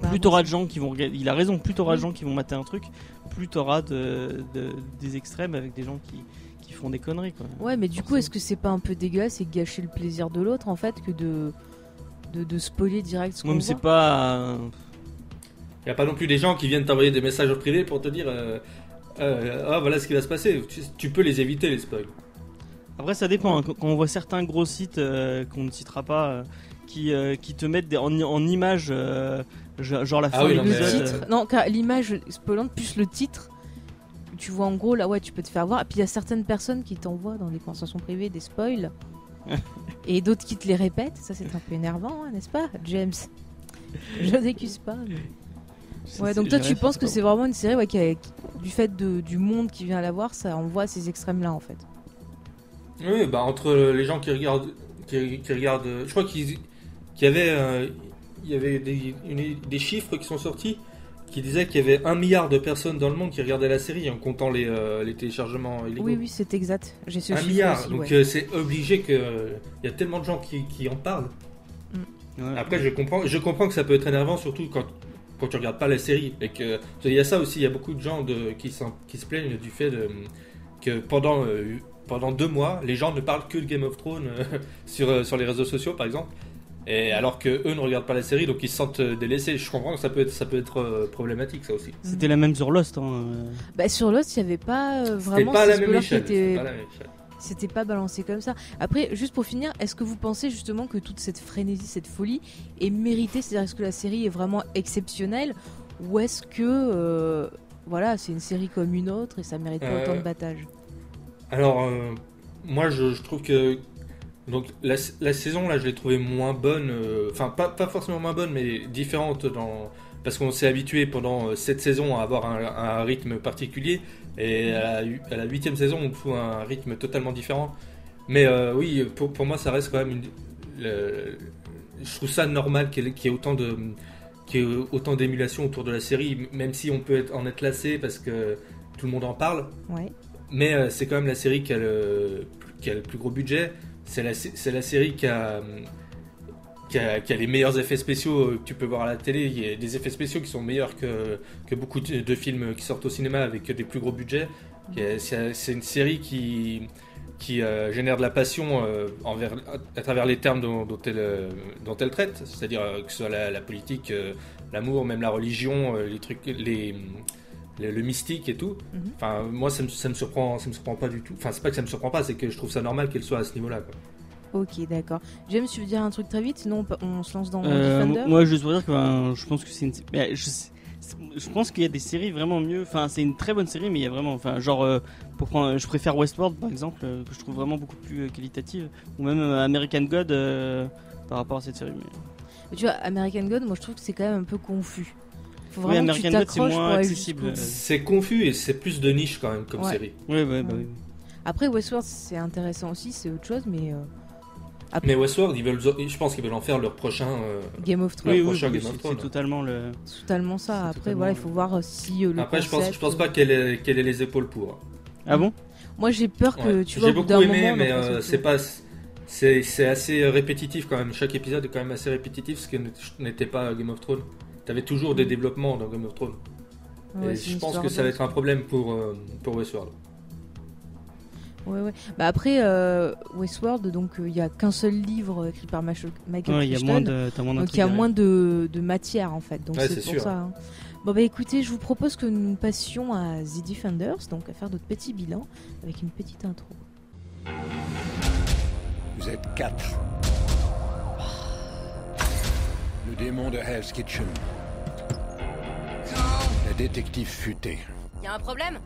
pas. plus t'auras de gens qui vont regarder, il a raison, plus t'auras de Oui. gens qui vont mater un truc, plus t'auras de, de- des extrêmes avec des gens qui, qui font des conneries quoi. Ouais, mais du coup, est-ce que c'est pas un peu dégueulasse et gâcher le plaisir de l'autre en fait que de de, de spoiler direct ce mais c'est pas. Il n'y a pas non plus des gens qui viennent t'envoyer des messages privés pour te dire euh, euh, ah voilà ce qui va se passer. Tu, tu peux les éviter les spoils. Après, ça dépend. hein. Quand on voit certains gros sites euh, qu'on ne citera pas, euh, qui, euh, qui te mettent des, en, en images, euh, genre la Ah fin oui, de non, le mais, euh, titre, non, car l'image spoilante plus le titre. Tu vois en gros là, ouais, tu peux te faire voir. Et puis il y a certaines personnes qui t'envoient dans des conversations privées des spoils. et d'autres qui te les répètent. Ça, c'est un peu énervant, hein, n'est-ce pas, James? Je n'accuse pas. mais- Je Ouais, sais- donc toi, tu penses que c'est vraiment une série ouais, qui a- qui- du fait de- du monde qui vient la voir, ça envoie ces extrêmes-là en fait? Oui, bah entre les gens qui regardent, qui, qui regardent, je crois qu'il y avait, euh, il y avait des, une- des chiffres qui sont sortis qui disaient qu'il y avait un milliard de personnes dans le monde qui regardaient la série en comptant les, euh, les téléchargements illégaux. Oui, oui, c'est exact. J'ai ce un chiffre milliard, aussi, donc ouais. euh, c'est obligé que euh, il y a tellement de gens qui, qui en parlent. Ouais. Après, je comprends, je comprends que ça peut être énervant, surtout quand, quand tu regardes pas la série. Et que il y a ça aussi, il y a beaucoup de gens de, qui, qui se plaignent du fait de, que pendant, euh, pendant deux mois, les gens ne parlent que de Game of Thrones euh, sur, euh, sur les réseaux sociaux, par exemple. Et alors que eux ne regardent pas la série, donc ils se sentent euh, délaissés. Je comprends que ça peut être, ça peut être euh, problématique, ça aussi. C'était la même sur Lost. Hein. euh. Bah, sur Lost, il n'y avait pas euh, vraiment pas la même spoilers qui échelle. étaient- c'était pas à la même échelle. C'était pas balancé comme ça. Après, juste pour finir, est-ce que vous pensez justement que toute cette frénésie, cette folie est méritée? C'est-à-dire, est-ce que la série est vraiment exceptionnelle? Ou est-ce que, euh, voilà, c'est une série comme une autre et ça mérite pas Euh, autant de battage? Alors, euh, moi, je, je trouve que donc la, la saison là, je l'ai trouvée moins bonne. euh, Enfin, pas, pas forcément moins bonne, mais différente dans parce qu'on s'est habitué pendant euh, cette saison à avoir un, un rythme particulier et à la, huitième saison, on trouve un rythme totalement différent. Mais euh, oui, pour, pour moi, ça reste quand même une. le- je trouve ça normal qu'il y ait- autant de qu'il y ait autant d'émulation autour de la série, même si on peut être, en être lassé parce que tout le monde en parle. Ouais. Mais euh, c'est quand même la série qui a le, qui a le plus gros budget. C'est la, c'est la série qui a, qui, a, les meilleurs effets spéciaux euh, que tu peux voir à la télé. Il y a des effets spéciaux qui sont meilleurs que, que beaucoup de, films qui sortent au cinéma avec des plus gros budgets. C'est une série qui, qui euh, génère de la passion euh, envers, à, travers les termes dont, elle, dont elle traite. C'est-à-dire que ce soit la, la politique, l'amour, même la religion, les trucs, les, le, le mystique et tout. Mhm. Enfin, moi, ça me, ça me surprend, ça me surprend pas du tout. Enfin, c'est pas que ça me surprend pas, c'est que je trouve ça normal qu'elle soit à ce niveau-là. Ok, d'accord. Tu veux dire un truc très vite? Sinon, on, se lance dans Euh, Defender moi, juste pour dire que ben, je pense que c'est une. je, je pense qu'il y a des séries vraiment mieux. Enfin, c'est une très bonne série, mais il y a vraiment. Enfin, genre, euh, pour prendre, je préfère Westworld par exemple, euh, que je trouve vraiment beaucoup plus euh, qualitative, ou même euh, American God euh, par rapport à cette série. Mais... Mais Tu vois, American God, moi je trouve que c'est quand même un peu confus. Faut Oui, vraiment que tu t'accroches pour accessible. C'est confus et c'est plus de niche quand même comme Ouais. série. Ouais, ouais, bah oui. Après, Westworld, c'est intéressant aussi, c'est autre chose, mais euh, Mais Westworld, ils veulent, je pense qu'ils veulent en faire leur prochain. euh, Game of Thrones, Oui, c'est- totalement le. totalement ça. Après, totalement- voilà, il faut voir si euh, le Après, je pense, je pense pas qu'elle ait, qu'elle ait les épaules pour. Ah bon? Moi, j'ai peur que Ouais. tu vois, J'ai beaucoup d'un aimé, moment, mais euh, c'est pas. C'est c'est assez répétitif quand même. Chaque épisode est quand même assez répétitif, ce qui n'était pas Game of Thrones. T'avais toujours des développements dans Game of Thrones. Ouais, et c'est je pense que ça va être un problème pour, euh, pour Westworld. Ouais, ouais. Bah après, euh, Westworld, donc euh, il y a qu'un seul livre écrit par Michael Ouais, il y a Crichton. moins de. T'as moins Donc il y a moins de, de matière en fait, donc Ouais, c'est c'est pour sûr. ça. hein. Bon bah écoutez, je vous propose que nous passions à The Defenders, donc à faire notre petit bilan avec une petite intro. Vous êtes quatre. Le démon de Hell's Kitchen. Détective futée. Y a un problème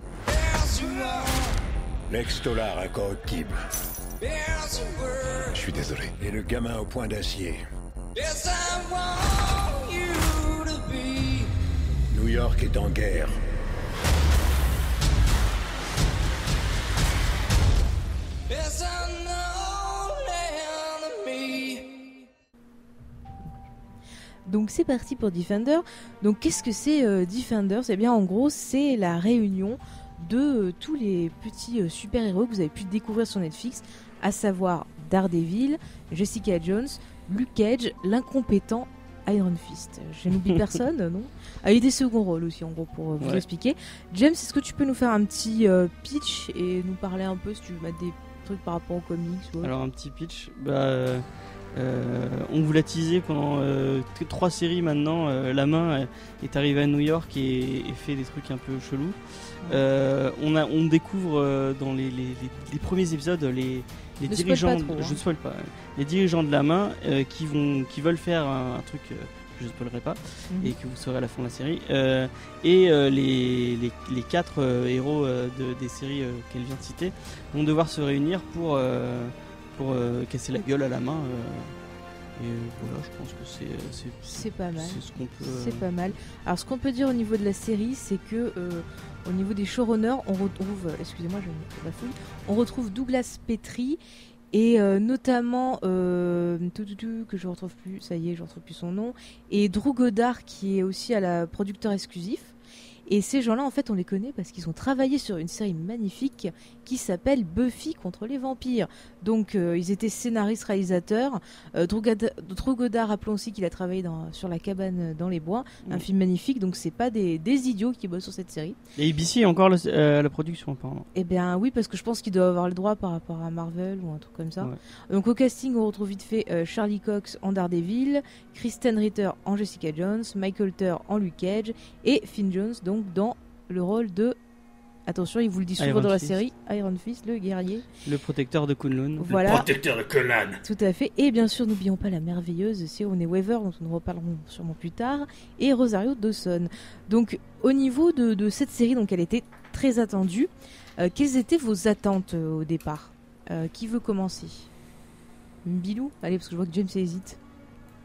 L'ex-dollar incorruptible. Je suis désolé. Et le gamin au point d'acier. York est en guerre. Donc c'est parti pour Defender. Donc qu'est-ce que c'est euh, Defender? Eh bien en gros c'est la réunion de euh, tous les petits euh, super-héros que vous avez pu découvrir sur Netflix, à savoir Daredevil, Jessica Jones, Luke Cage, l'incompétent Iron Fist. Je n'oublie personne, non? Ah, il y a des seconds rôles aussi en gros pour euh, vous Ouais. expliquer. James, est-ce que tu peux nous faire un petit pitch et nous parler un peu si tu veux mettre des trucs par rapport aux comics ou Alors un petit pitch, bah, euh, on vous l'a teasé pendant euh, trois séries maintenant. euh, la main euh, est arrivée à New York et, et fait des trucs un peu chelous. On, a, on découvre dans les, les- les- les premiers épisodes les, les Ne spoil dirigeants, trop, hein. je ne spoil pas, les dirigeants de la main qui vont, qui veulent faire un, un truc que je ne spoilerai pas Mhm. et que vous saurez à la fin de la série. Et les, quatre héros de- des séries qu'elle vient de citer vont devoir se réunir pour, pour euh, casser la gueule à la main. euh, et euh, voilà, je pense que c'est c'est C'est pas mal. c'est ce qu'on peut. euh, C'est pas mal. Alors, ce qu'on peut dire au niveau de la série, c'est que euh, au niveau des showrunners, on retrouve, euh, excusez-moi, je me bafouille, on retrouve Douglas Petrie et euh, notamment euh, tout, tout, tout, que je retrouve plus, ça y est, je retrouve plus son nom, et Drew Goddard qui est aussi à la producteur exclusif. Et ces gens-là, en fait, on les connaît parce qu'ils ont travaillé sur une série magnifique qui s'appelle Buffy contre les vampires. Donc, euh, ils étaient scénaristes, réalisateurs. Euh, Drew Goddard, rappelons aussi qu'il a travaillé dans, sur La cabane dans les bois, un Mm. film magnifique. Donc, c'est pas des, des idiots qui bossent sur cette série. Et ABC est encore la, euh, la production apparemment. Eh bien, oui, parce que je pense qu'il doit avoir le droit par rapport à Marvel ou un truc comme ça. Ouais. Donc, au casting, on retrouve vite fait euh, Charlie Cox en Daredevil, Kristen Ritter en Jessica Jones, Michael Ter en Luke Cage et Finn Jones, donc dans le rôle de. Attention, il vous le dit souvent Iron dans la Fist. série Iron Fist, le guerrier. Le protecteur de Kunlun. Voilà. Protecteur de Conan. Tout à fait. Et bien sûr, n'oublions pas la merveilleuse Sigourney Weaver, dont nous reparlerons sûrement plus tard, et Rosario Dawson. Donc, au niveau de, de cette série, donc elle était très attendue. Euh, quelles étaient vos attentes euh, au départ? Euh, Qui veut commencer? Bilou Allez, parce que je vois que James hésite.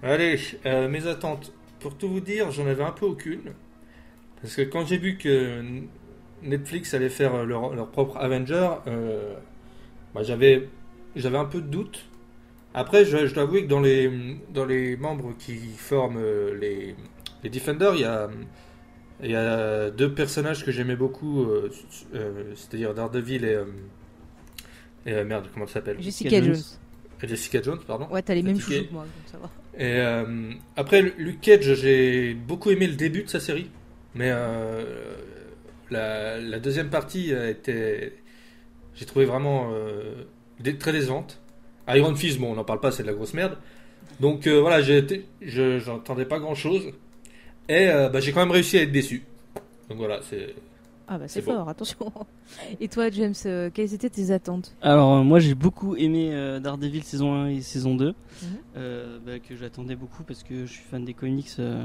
Allez, euh, mes attentes. Pour tout vous dire, j'en avais un peu aucune. Parce que quand j'ai vu que Netflix allait faire leur, leur propre Avenger, euh, bah, j'avais, j'avais un peu de doute. Après, je, je dois avouer que dans les, dans les membres qui forment euh, les, les Defenders, il y a, il y a deux personnages que j'aimais beaucoup, euh, euh, c'est-à-dire Daredevil et, euh, et euh, merde, comment ça s'appelle? Jessica Jones. Jessica Jones, pardon. Ouais, t'as les mêmes chouchous que moi, donc ça va. Et euh, après, Luke Cage, j'ai beaucoup aimé le début de sa série, mais euh, la, la deuxième partie a été, j'ai trouvé vraiment euh, très décevante. Iron Fist, bon, on n'en parle pas, c'est de la grosse merde. Donc euh, voilà, je j'entendais pas grand chose, et euh, bah, j'ai quand même réussi à être déçu. Donc voilà, c'est Ah bah c'est fort, attention. Et toi, James, euh, quelles étaient tes attentes? Alors euh, moi j'ai beaucoup aimé euh, Daredevil saison 1 et saison 2 Mhm. euh, bah, que j'attendais beaucoup parce que je suis fan des comics euh,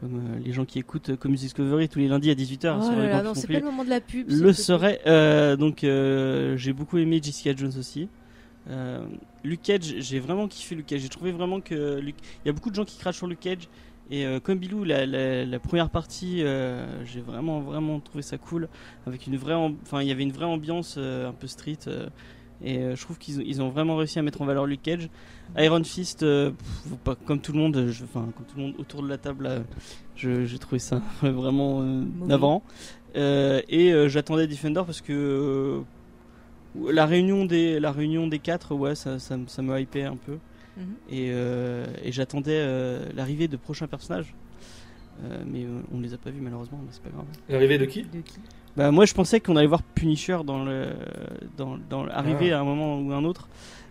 comme euh, les gens qui écoutent euh, Comics Discovery tous les lundis à 18h Oh sur là les là, Grands non, c'est pas le moment de la pub. le serait euh, donc euh, j'ai beaucoup aimé Jessica Jones aussi. Luke Cage j'ai vraiment kiffé Luke Cage. J'ai trouvé vraiment que Luke- il y a beaucoup de gens qui crachent sur Luke Cage. Et comme Bilou la, la- la première partie j'ai vraiment vraiment trouvé ça cool avec une vraie enfin il y avait une vraie ambiance un peu street et euh, je trouve qu'ils ont- ils ont vraiment réussi à mettre en valeur Luke Cage. Iron Fist euh, pff, pas, comme tout le monde je- enfin comme tout le monde autour de la table là, je- j'ai trouvé ça vraiment euh, navrant. Euh, et euh, j'attendais Defender parce que euh, la réunion des la réunion des quatre ouais ça, ça, me- ça me hypait un peu. Mhm. et, euh, et j'attendais euh, l'arrivée de prochains personnages. Euh, mais euh, on ne les a pas vus malheureusement mais c'est pas grave. L'arrivée de qui? De qui? Bah moi je pensais qu'on allait voir Punisher dans le dans, dans arriver Ah. à un moment ou un autre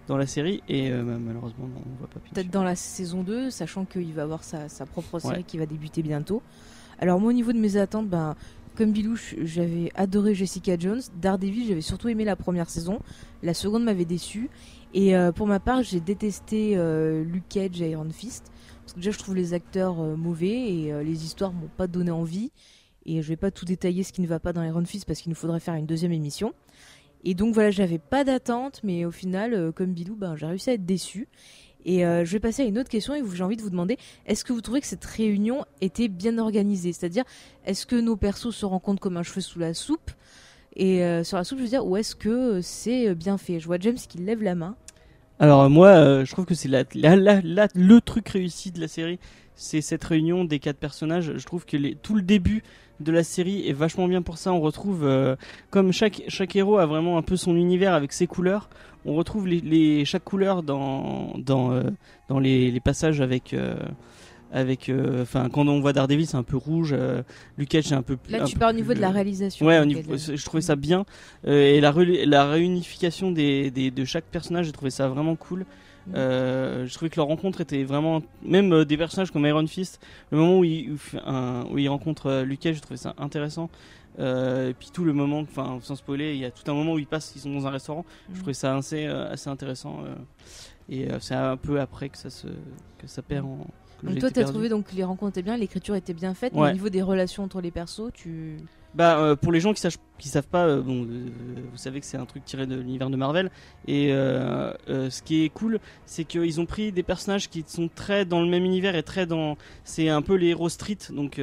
dans la série et euh, bah, malheureusement non, on voit pas Peut-être dans la saison 2, sachant qu'il va avoir sa, sa propre série Ouais. qui va débuter bientôt. Alors moi au niveau de mes attentes, ben, comme Bilouche, j'avais adoré Jessica Jones. Daredevil, j'avais surtout aimé la première saison. La seconde m'avait déçu. Et euh, pour ma part, j'ai détesté euh, Luke Cage et Iron Fist. Parce que déjà, je trouve les acteurs mauvais et les histoires m'ont pas donné envie. Et je vais pas tout détailler ce qui ne va pas dans Iron Fist parce qu'il nous faudrait faire une deuxième émission. Et donc voilà, j'avais pas d'attente, mais au final, euh, comme Bilou, ben, j'ai réussi à être déçu. Et euh, je vais passer à une autre question et j'ai envie de vous demander est-ce que vous trouvez que cette réunion était bien organisée? C'est-à-dire, est-ce que nos persos se rencontrent comme un cheveu sous la soupe? Et euh, sur la soupe, je veux dire, ou est-ce que euh, c'est bien fait? Je vois James qui lève la main. Alors moi, je trouve que c'est le truc réussi de la série, c'est cette réunion des quatre personnages. Je trouve que les, tout le début de la série est vachement bien pour ça. On retrouve, euh, comme chaque, chaque héros a vraiment un peu son univers avec ses couleurs, on retrouve les, les- chaque couleur dans, dans, euh, dans les, les passages avec... euh, avec enfin quand on voit Daredevil c'est un peu rouge Cage c'est un peu plus Là, un tu peu parles au niveau de la réalisation. Ouais, au niveau, je trouvais ça bien. Et la, la réunification des, des- de chaque personnage, j'ai trouvé ça vraiment cool. Euh, je trouvais que leur rencontre était vraiment. Même euh, des personnages comme Iron Fist, le moment où il, où, il rencontre euh, Luke Cage, j'ai trouvé ça intéressant. Euh, et puis tout le moment, enfin sans spoiler, il y a tout un moment où ils passent, ils sont dans un restaurant. Je Mhm. trouvais ça assez, assez intéressant. et c'est un peu après que ça, se, que ça perd en. Donc toi, t'as trouvé donc que les rencontres étaient bien, l'écriture était bien faite, mais au niveau des relations entre les persos, tu. Bah euh, pour les gens qui savent qui savent pas, euh, bon, euh, vous savez que c'est un truc tiré de l'univers de Marvel et ce qui est cool, c'est qu'ils ont pris des personnages qui sont très dans le même univers et très dans, c'est un peu les héros street, donc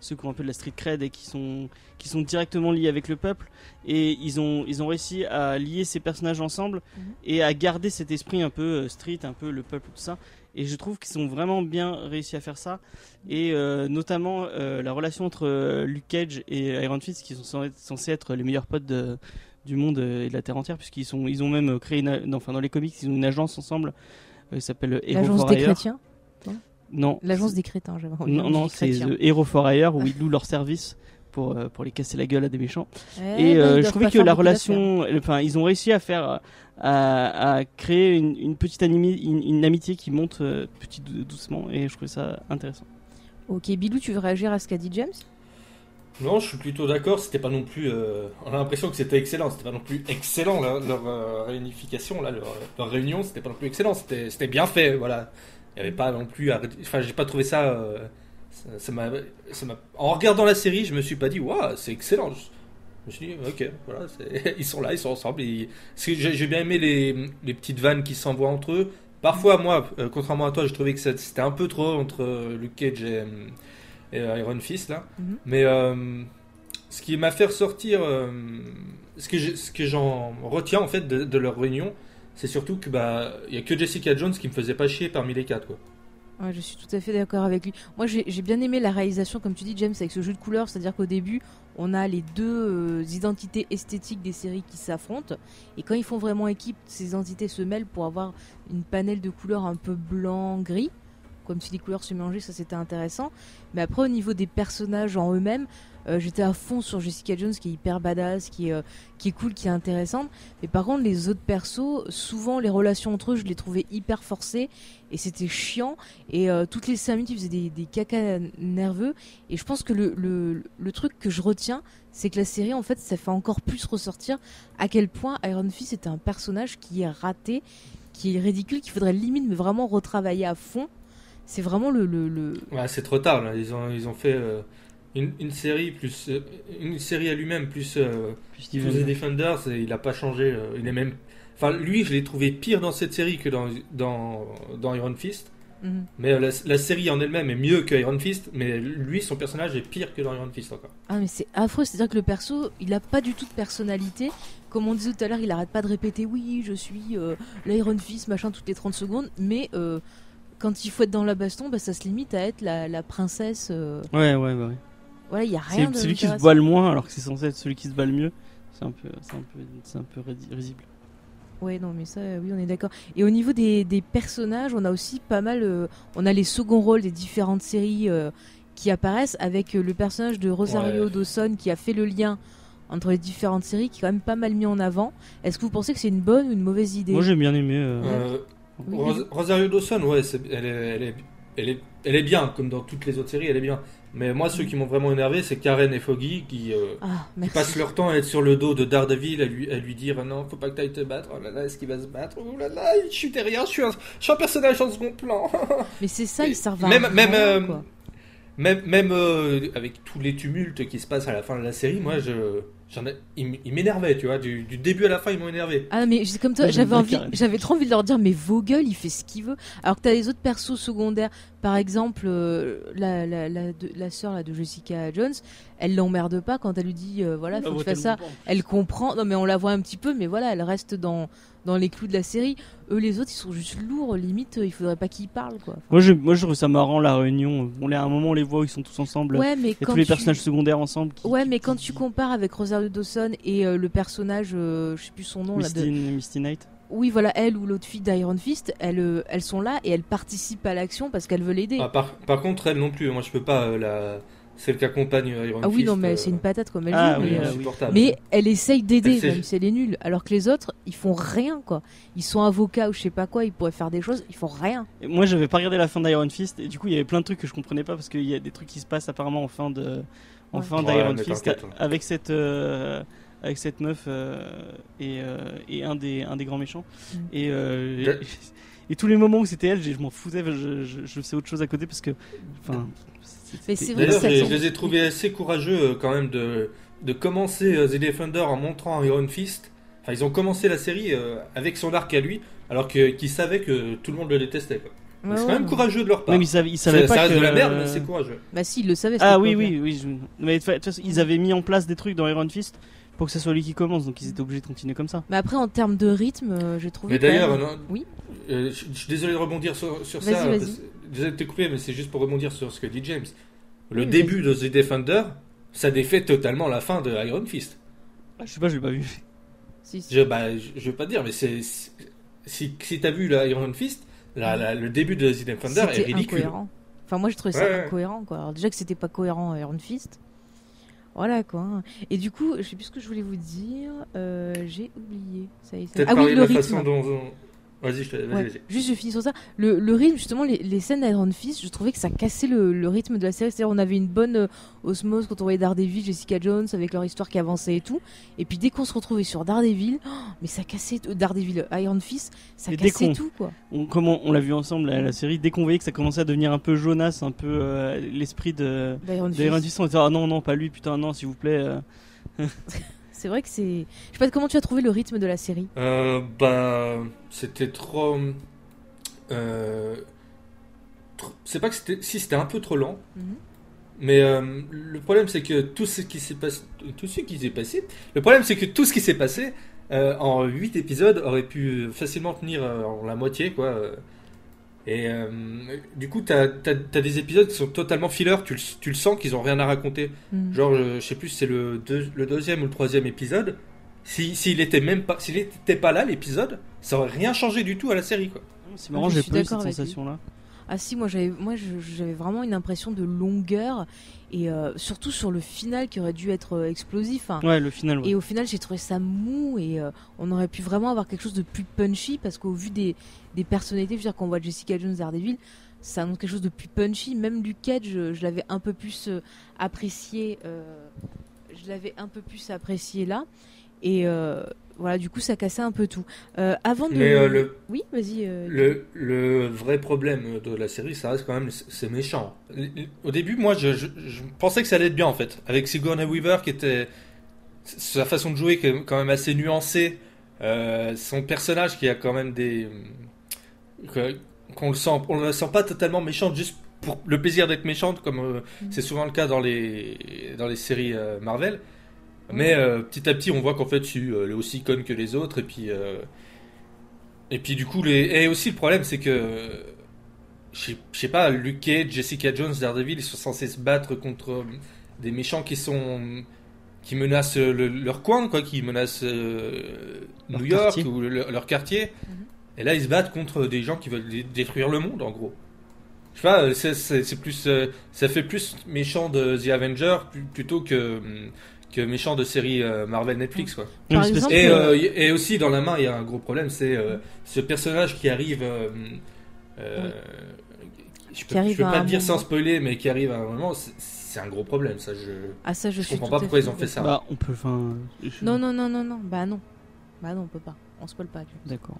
ceux qui ont un peu de la street cred et qui sont qui sont directement liés avec le peuple et ils ont ils ont réussi à lier ces personnages ensemble Mhm. et à garder cet esprit un peu street, un peu le peuple tout ça. Et je trouve qu'ils ont vraiment bien réussi à faire ça. Et euh, notamment euh, la relation entre euh, Luke Cage et Iron Fist qui sont censés- être les meilleurs potes de- du monde et de la terre entière puisqu'ils sont ils ont même créé une, a- non, enfin dans les comics ils ont une agence ensemble. Qui s'appelle L'agence des chrétiens non? L'agence des crétins, j'avais non non c'est Hero for Hire où ils louent leur service pour euh, pour les casser la gueule à des méchants Eh et ben, euh, je trouvais que la relation enfin ils ont réussi à faire à, à créer une, une petite animi- une, une amitié qui monte euh, petit dou- doucement et je trouvais ça intéressant Ok, Bilou, tu veux réagir à ce qu'a dit James? Non, je suis plutôt d'accord. C'était pas non plus. euh, on a l'impression que c'était excellent. C'était pas non plus excellent leur, leur, euh, réunification, là, leur, leur réunion. C'était pas non plus excellent. C'était c'était bien fait. Voilà. Il y avait pas non plus. à- Enfin, j'ai pas trouvé ça. euh, ça m'a. En regardant la série, je me suis pas dit waouh, c'est excellent. Je me suis dit ok, voilà, ils sont là, ils sont ensemble. J'ai bien aimé les, les petites vannes qui s'envoient entre eux. Parfois, moi, euh, contrairement à toi, je trouvais que c'était un peu trop entre euh, Luke Cage et, euh, et euh, Iron Fist là. Mhm. Mais ce qui m'a fait ressortir, ce que j'en retiens en fait de, de leur réunion, c'est surtout que bah il y a que Jessica Jones qui me faisait pas chier parmi les quatre quoi. Je suis tout à fait d'accord avec lui. Moi, j'ai j'ai bien aimé la réalisation, comme tu dis, James, avec ce jeu de couleurs. C'est-à-dire qu'au début, on a les deux euh, identités esthétiques des séries qui s'affrontent. Et quand ils font vraiment équipe, ces identités se mêlent pour avoir une panel de couleurs un peu blanc-gris. Comme si les couleurs se mélangeaient, ça c'était intéressant. Mais après, au niveau des personnages en eux-mêmes, euh, j'étais à fond sur Jessica Jones, qui est hyper badass, qui est, euh, qui est cool, qui est intéressante. Mais par contre, les autres persos, souvent les relations entre eux, je les trouvais hyper forcées. Et c'était chiant. Et euh, toutes les 5 minutes, ils faisaient des, des cacas nerveux. Et je pense que le, le, le truc que je retiens, c'est que la série, en fait, ça fait encore plus ressortir à quel point Iron Fist est un personnage qui est raté, qui est ridicule, qu'il faudrait limite mais vraiment retravailler à fond. C'est vraiment le. le, le- Ouais, c'est trop tard là. Ils ont ils ont fait une, une série plus euh, une série à lui-même plus euh, plus Steven- The Defenders. Et il a pas changé. euh, il est même. Enfin lui, je l'ai trouvé pire dans cette série que dans dans dans Iron Fist. Mhm. Mais euh, la, la série en elle-même est mieux que Iron Fist. Mais lui, son personnage est pire que dans Iron Fist encore. Ah, mais c'est affreux. C'est-à-dire que le perso, il a pas du tout de personnalité. Comme on disait tout à l'heure, il arrête pas de répéter oui, je suis euh, l'Iron Fist, machin, toutes les 30 secondes. Mais euh, quand il faut être dans la baston, bah, ça se limite à être la, la princesse. euh, ouais ouais ouais Voilà, il y a rien C'est de. celui qui se bat le moins alors que c'est censé être celui qui se bat le mieux. C'est un peu, c'est un peu, c'est un peu risi- risible. Ouais, non, mais ça, oui, on est d'accord. Et au niveau des, des personnages, on a aussi pas mal. euh, on a les seconds rôles des différentes séries euh, qui apparaissent avec euh, le personnage de Rosario Ouais. Dawson qui a fait le lien entre les différentes séries, qui est quand même pas mal mis en avant. Est-ce que vous pensez que c'est une bonne ou une mauvaise idée? Moi j'ai bien aimé. euh, Euh, Oui. Ros- Rosario Dawson, ouais, c'est- elle, est, elle, est, elle, est, elle est bien, comme dans toutes les autres séries, elle est bien. Mais moi, ceux qui m'ont vraiment énervé, c'est Karen et Foggy qui, euh, Ah, qui passent leur temps à être sur le dos de Daredevil, à lui, à lui dire non, faut pas que t'ailles te battre, oh là là, est-ce qu'il va se battre, oh là là, je suis derrière, je suis un, je suis un personnage en second plan. Mais c'est ça, ils servent à même, rien, même, euh, quoi. même, même euh, avec tous les tumultes qui se passent à la fin de la série, moi, je, ai- ils m'énervaient, tu vois, du, du début à la fin, ils m'ont énervé. Ah mais c'est comme toi, j'avais envie, j'avais trop envie de leur dire mais Vogel il fait ce qu'il veut. Alors que t'as les autres persos secondaires, par exemple euh, la la la, de- la sœur là de Jessica Jones, elle l'emmerde pas quand elle lui dit euh, voilà Ah, faut que tu fasses ça. Elle comprend. Non mais on la voit un petit peu, mais voilà elle reste dans dans les clous de la série. Eux les autres ils sont juste lourds, limite euh, il faudrait pas qu'ils parlent quoi. Moi, je, moi, je trouve ça marrant la réunion. On les, à un moment, on les voit, ils sont tous ensemble. Ouais mais Il y a quand tous les tu- personnages secondaires ensemble. qui- Ouais qui- mais qui- quand tu compares avec Rosario Dawson et euh, le personnage, euh, je sais plus son nom là de. Misty, Misty Knight. Oui voilà elle ou l'autre fille d'Iron Fist, elles elles sont là et elles participent à l'action parce qu'elles veulent aider. Ah, par, par contre, elle non plus, moi je peux pas, euh, la... celle qui accompagne euh, Iron Ah oui, Fist, non, mais euh, c'est une patate comme elle Ah joue, oui, mais, euh, mais elle essaye d'aider, même si elle est nulle. Alors que les autres, ils font rien, quoi. Ils sont avocats ou je sais pas quoi, ils pourraient faire des choses, ils font rien. Et Moi, j'avais pas regardé la fin d'Iron Fist et du coup, il y avait plein de trucs que je comprenais pas parce qu'il y a des trucs qui se passent apparemment en fin de, en Ouais. fin Ouais, d'Iron Fist hein. avec cette, euh, avec cette meuf euh, et, euh, et un des, un des grands méchants. Mm. Et, euh, et tous les moments où c'était elle, je m'en foutais, je, je, je faisais autre chose à côté parce que, enfin, Mais c'est vrai D'ailleurs, je, les ai trouvés assez courageux euh, quand même de, de commencer euh, The Defender en montrant Iron Fist. Enfin, ils ont commencé la série euh, avec son arc à lui, alors qu'ils savaient que tout le monde le détestait. quoi. Donc, Ouais, c'est quand même ouais. courageux de leur part. même ils savaient, ils savaient ça, pas ça reste que de la merde, mais c'est courageux. Bah si, ils le savaient. Ah oui, oui, oui. je- Mais de toute façon, ils avaient mis en place des trucs dans Iron Fist pour que ce soit lui qui commence, donc ils étaient obligés de continuer comme ça. Mais après, en termes de rythme, j'ai trouvé. Mais d'ailleurs, même- non, Oui. euh, je, suis désolé de rebondir sur, sur Vas-y, ça. parce- Désolé de te couper, mais c'est juste pour rebondir sur ce que dit James. Le Oui, début de The Defender, ça défait totalement la fin de Iron Fist. Ah, je sais pas, je l'ai pas vu. Si, si. Je, bah, je, je vais pas te dire, mais c'est si, si t'as vu la Iron Fist, la- la- le début de The Defender est ridicule. incohérent. Enfin, moi, je trouvais ça Ouais, incohérent, quoi. Alors, déjà que c'était pas cohérent à Iron Fist. Voilà, quoi. Et du coup, je sais plus ce que je voulais vous dire. euh, j'ai oublié. Ça y est, ça Ah oui, le rythme. façon dont. Vas-y, je te. Vas-y, Ouais. vas-y. Juste, je finis sur ça. Le, le rythme, justement, les, les scènes d'Iron Fist, je trouvais que ça cassait le, le rythme de la série. C'est-à-dire, on avait une bonne euh, osmose quand on voyait Daredevil, Jessica Jones, avec leur histoire qui avançait et tout. Et puis, dès qu'on se retrouvait sur Daredevil, oh, mais ça cassait. euh, Daredevil, Iron Fist, ça Et cassait tout, quoi. On, comme on, on l'a vu ensemble la, la série, dès qu'on voyait que ça commençait à devenir un peu Jonas, un peu euh, l'esprit de D'Iron d'Iron Fist. Fist, on était ah non non pas lui putain non s'il vous plaît. euh. C'est vrai que c'est. Je sais pas comment tu as trouvé le rythme de la série. Euh, bah, c'était trop. euh, C'est pas que c'était. Si, c'était un peu trop lent. Mhm. Mais euh, le problème, c'est que tout ce qui s'est passé. Tout ce qui s'est passé. Le problème, c'est que tout ce qui s'est passé euh, en 8 épisodes aurait pu facilement tenir euh, en la moitié, quoi. Et euh, du coup, t'as as, des épisodes qui sont totalement filler. Tu, le- tu le sens qu'ils ont rien à raconter. Mhm. Genre, euh, je sais plus, si c'est le, deux- le deuxième ou le troisième épisode. Si- S'il était même pas, s'il était pas là, l'épisode, ça aurait rien changé du tout à la série, quoi. C'est marrant, je j'ai pas eu cette avec lui. sensation là. Ah si, moi j'avais, moi je- j'avais vraiment une impression de longueur et euh, surtout sur le final qui aurait dû être explosif. hein. Ouais le final. ouais. Et au final, j'ai trouvé ça mou et euh, on aurait pu vraiment avoir quelque chose de plus punchy parce qu'au vu des, des personnalités, je veux dire qu'on voit Jessica Jones, Daredevil, ça annonce quelque chose de plus punchy. Même Luke Cage, je, je l'avais un peu plus euh, apprécié. euh, je l'avais un peu plus apprécié là. Et euh, voilà, du coup, ça cassait un peu tout. Euh, avant de. Mais euh, le, Oui, vas-y. euh, le, le vrai problème de la série, ça reste quand même, c'est méchant. Au début, moi, je, je- je pensais que ça allait être bien, en fait. Avec Sigourney Weaver, qui était. Sa façon de jouer, qui est quand même assez nuancée. euh, son personnage, qui a quand même des. Qu'on le sent, on le sent pas totalement méchante juste pour le plaisir d'être méchante, comme euh, Mhm. c'est souvent le cas dans les, dans les séries euh, Marvel. Mais euh, petit à petit, on voit qu'en fait, elle est aussi conne que les autres. Et puis, et puis du coup, les... et aussi le problème, c'est que je sais- pas, Luke Cage, Jessica Jones, Daredevil, ils sont censés se battre contre des méchants qui sont qui menacent le- leur coin, quoi, qui menacent Leur New York quartier. ou le- leur quartier. Mhm. Et là, ils se battent contre des gens qui veulent dé- détruire le monde, en gros. Je sais pas, euh, c'est- c'est c'est plus, euh, ça fait plus méchant de The Avenger plutôt que hum, que méchant de série euh, Marvel Netflix, quoi. Par exemple, Et, euh, aussi dans la main, il y a un gros problème, c'est euh, ce personnage qui arrive. euh, euh, Je peux, Qui arrive je peux pas dire sans moment. spoiler, mais qui arrive à un moment, c'est- c'est un gros problème, ça. Je, Ah ça, je, je suis comprends pas pourquoi ils ont fait ça. Bah on peut enfin. je- Non, non, non, non, non, bah non. Bah non, on peut pas. On spoil pas. D'accord.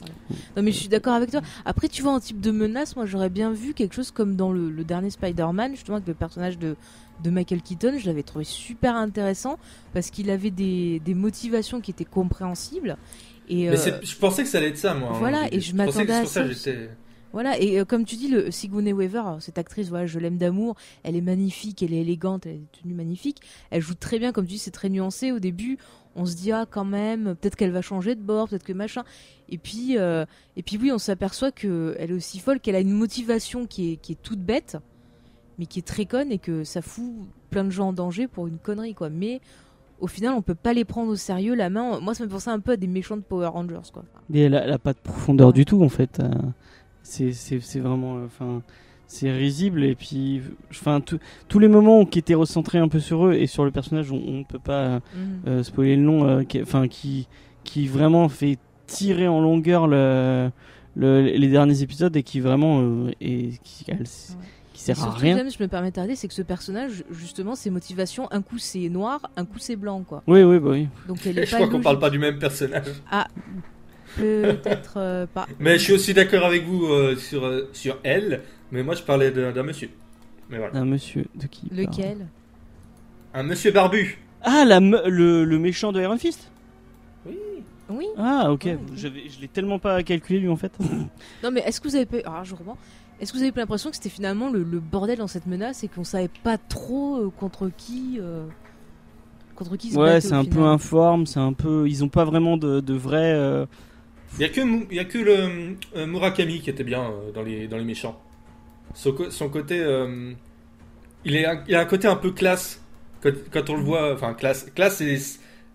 Non mais je suis d'accord avec toi. Après tu vois en type de menace, moi j'aurais bien vu quelque chose comme dans le, le dernier Spider-Man, justement avec le personnage de, de Michael Keaton, je l'avais trouvé super intéressant parce qu'il avait des, des motivations qui étaient compréhensibles. Et, Mais euh, c'est- je pensais que ça allait être ça, moi. voilà, et je m'attendais à ça. j'étais- Voilà, et euh, comme tu dis, le Sigourney Weaver, cette actrice, voilà, je l'aime d'amour, elle est magnifique, elle est élégante, elle est tenue magnifique, elle joue très bien, comme tu dis, c'est très nuancé. Au début, on se dit, ah, quand même, peut-être qu'elle va changer de bord, peut-être que machin. Et puis, euh, et puis oui, on s'aperçoit qu'elle est aussi folle, qu'elle a une motivation qui est, qui est toute bête, mais qui est très conne, et que ça fout plein de gens en danger pour une connerie, quoi. Mais au final, on peut pas les prendre au sérieux, la main. Moi, ça me penser un peu à des méchants de Power Rangers, quoi. Et elle a, elle a pas de profondeur Ouais. du tout en fait. Euh, c'est vraiment, euh, c'est risible et puis, enfin, tout- tous les moments qui étaient recentrés un peu sur eux et sur le personnage, on, on ne peut pas Mhm. euh, spoiler le nom, euh, qui, enfin, qui qui vraiment fait tirer en longueur le, le- les derniers épisodes et qui vraiment euh, et qui, elle- qui sert à Surtout, rien. James, je me permets d'arrêter, c'est que ce personnage, justement, ses motivations, un coup c'est noir, un coup c'est blanc, quoi. Oui, oui, bah oui. Donc elle est Je pas crois qu'on parle pas du même personnage. Peut-être euh, pas. Mais je suis aussi d'accord avec vous euh, sur, euh, sur elle, mais moi je parlais d'un d'un monsieur. Mais voilà. Un monsieur de qui il parle Lequel? Un monsieur barbu. Ah, la, me- le, le méchant de Iron Fist? Oui. Ah, ok. Ouais, ok. J'avais- Je l'ai tellement pas calculé lui en fait. Non, mais est-ce que vous avez pas. Alors, je reprends. Est-ce que vous avez pas l'impression que c'était finalement le, le bordel dans cette menace et qu'on savait pas trop euh, contre qui. euh, contre qui se Ouais, c'est au un peu final? informe, c'est un peu. Ils ont pas vraiment de, de vrai. euh, Il a que, il y a que le euh, Murakami qui était bien euh, dans, les, dans les méchants. Son, son côté. euh, il, est un, il a un côté un peu classe. Quand, quand on le voit. Enfin, classe. Classe et,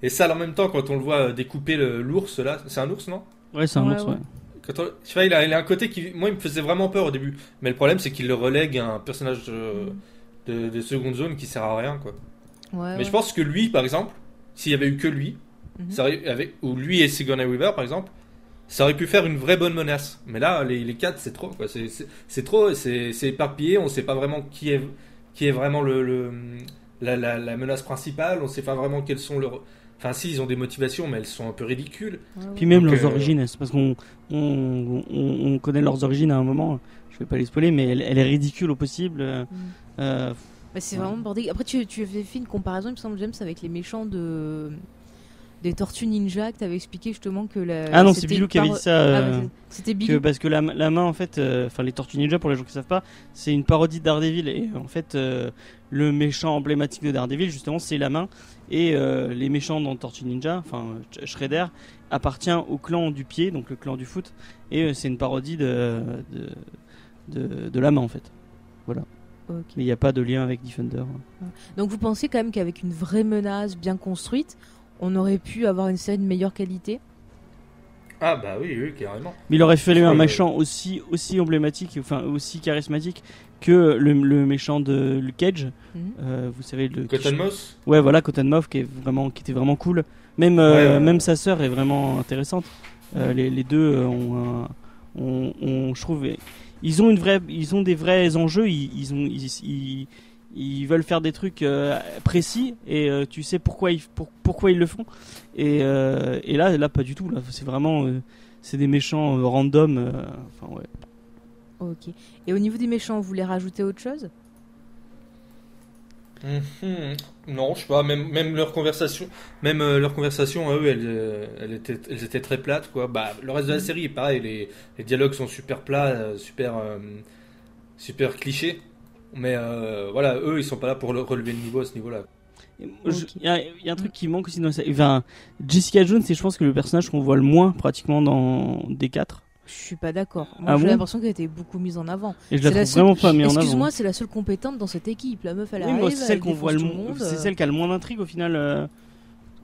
et sale en même temps quand on le voit euh, découper l'ours là. C'est un ours, non? Ouais, c'est un Ouais, ours, ouais. ouais. Quand on- je sais pas, il a, il a un côté qui, moi, il me faisait vraiment peur au début. Mais le problème, c'est qu'il le relègue à un personnage de, de, de seconde zone qui sert à rien, quoi. Ouais, Mais ouais. je pense que lui, par exemple, s'il y avait eu que lui, Mhm. ça avec, ou lui et Sigourney Weaver, par exemple, ça aurait pu faire une vraie bonne menace. Mais là, les, les quatre, c'est trop, quoi. C'est- C'est c'est trop, c'est c'est éparpillé. On sait pas vraiment qui est, qui est vraiment le, le- la, la- la menace principale. On sait pas vraiment quelles sont leurs. Enfin, si, ils ont des motivations, mais elles sont un peu ridicules. Ouais. Puis même Donc, leurs euh, origines, c'est parce qu'on on, on, on connaît leurs origines à un moment. Je vais pas les spoiler, mais elle, elle est ridicule au possible. euh, Mm. euh, Bah, c'est Ouais. vraiment bordé. Après, tu, tu avais fait une comparaison, il me semble, James, avec les méchants de. Des Tortues Ninja, que tu avais expliqué justement que la. Ah non, c'est Bilou qui avait dit ça. Ah, euh, c'était que Bilou. parce que la, la main en fait, euh, enfin les Tortues Ninja pour les gens qui savent pas, c'est une parodie de Daredevil et en fait euh, le méchant emblématique de Daredevil justement c'est la main et euh, les méchants dans Tortues Ninja, enfin euh, Shredder appartient au clan du pied donc le clan du foot et euh, c'est une parodie de de, de de la main en fait. Ok. Mais il n'y a pas de lien avec Defender. Donc vous pensez quand même qu'avec une vraie menace bien construite, on aurait pu avoir une série de meilleure qualité Ah, bah oui, oui, carrément. Mais il aurait fallu un méchant aussi aussi emblématique, enfin aussi charismatique que le, le méchant de Luke Cage. Mhm. Euh, vous savez le Cotton Moss? Ouais, voilà, Cottonmouth qui est vraiment, qui était vraiment cool. Même, euh, Ouais, même sa sœur est vraiment intéressante. Euh, les, les deux ont, un- ont- ont- je trouve, ils ont une vraie, ils ont des vrais enjeux. Ils, ils ont, ils, ils, ils veulent faire des trucs euh, précis et euh, tu sais pourquoi ils, pour- pourquoi ils le font. Et, euh, et là, là, pas du tout. Là, c'est vraiment, euh, c'est des méchants euh, random. euh, Enfin ouais. Ok. Et au niveau des méchants, vous voulez rajouter autre chose? Mhm. Non, je sais pas, même, même leur conversation, même euh, leur conversation à eux, elles, elles, étaient, elles étaient très plates, quoi. Bah, le reste de la série, pareil, les, les dialogues sont super plats, super, euh, super clichés. Mais euh, voilà, eux, ils sont pas là pour le- relever le niveau à ce niveau-là. Il y, a- il y a un truc qui manque aussi dans ça. Enfin, Jessica Jones, c'est je pense que le personnage qu'on voit le moins pratiquement dans des quatre. Je suis pas d'accord. Ah j'ai bon l'impression qu'elle était beaucoup mise en avant. Et je la la trouve seule- vraiment pas mis en avant. Excuse-moi, c'est la seule compétente dans cette équipe. La meuf, elle Oui, arrive, c'est celle elle qu'on voit le monde, C'est celle qui a le moins d'intrigue au final. euh,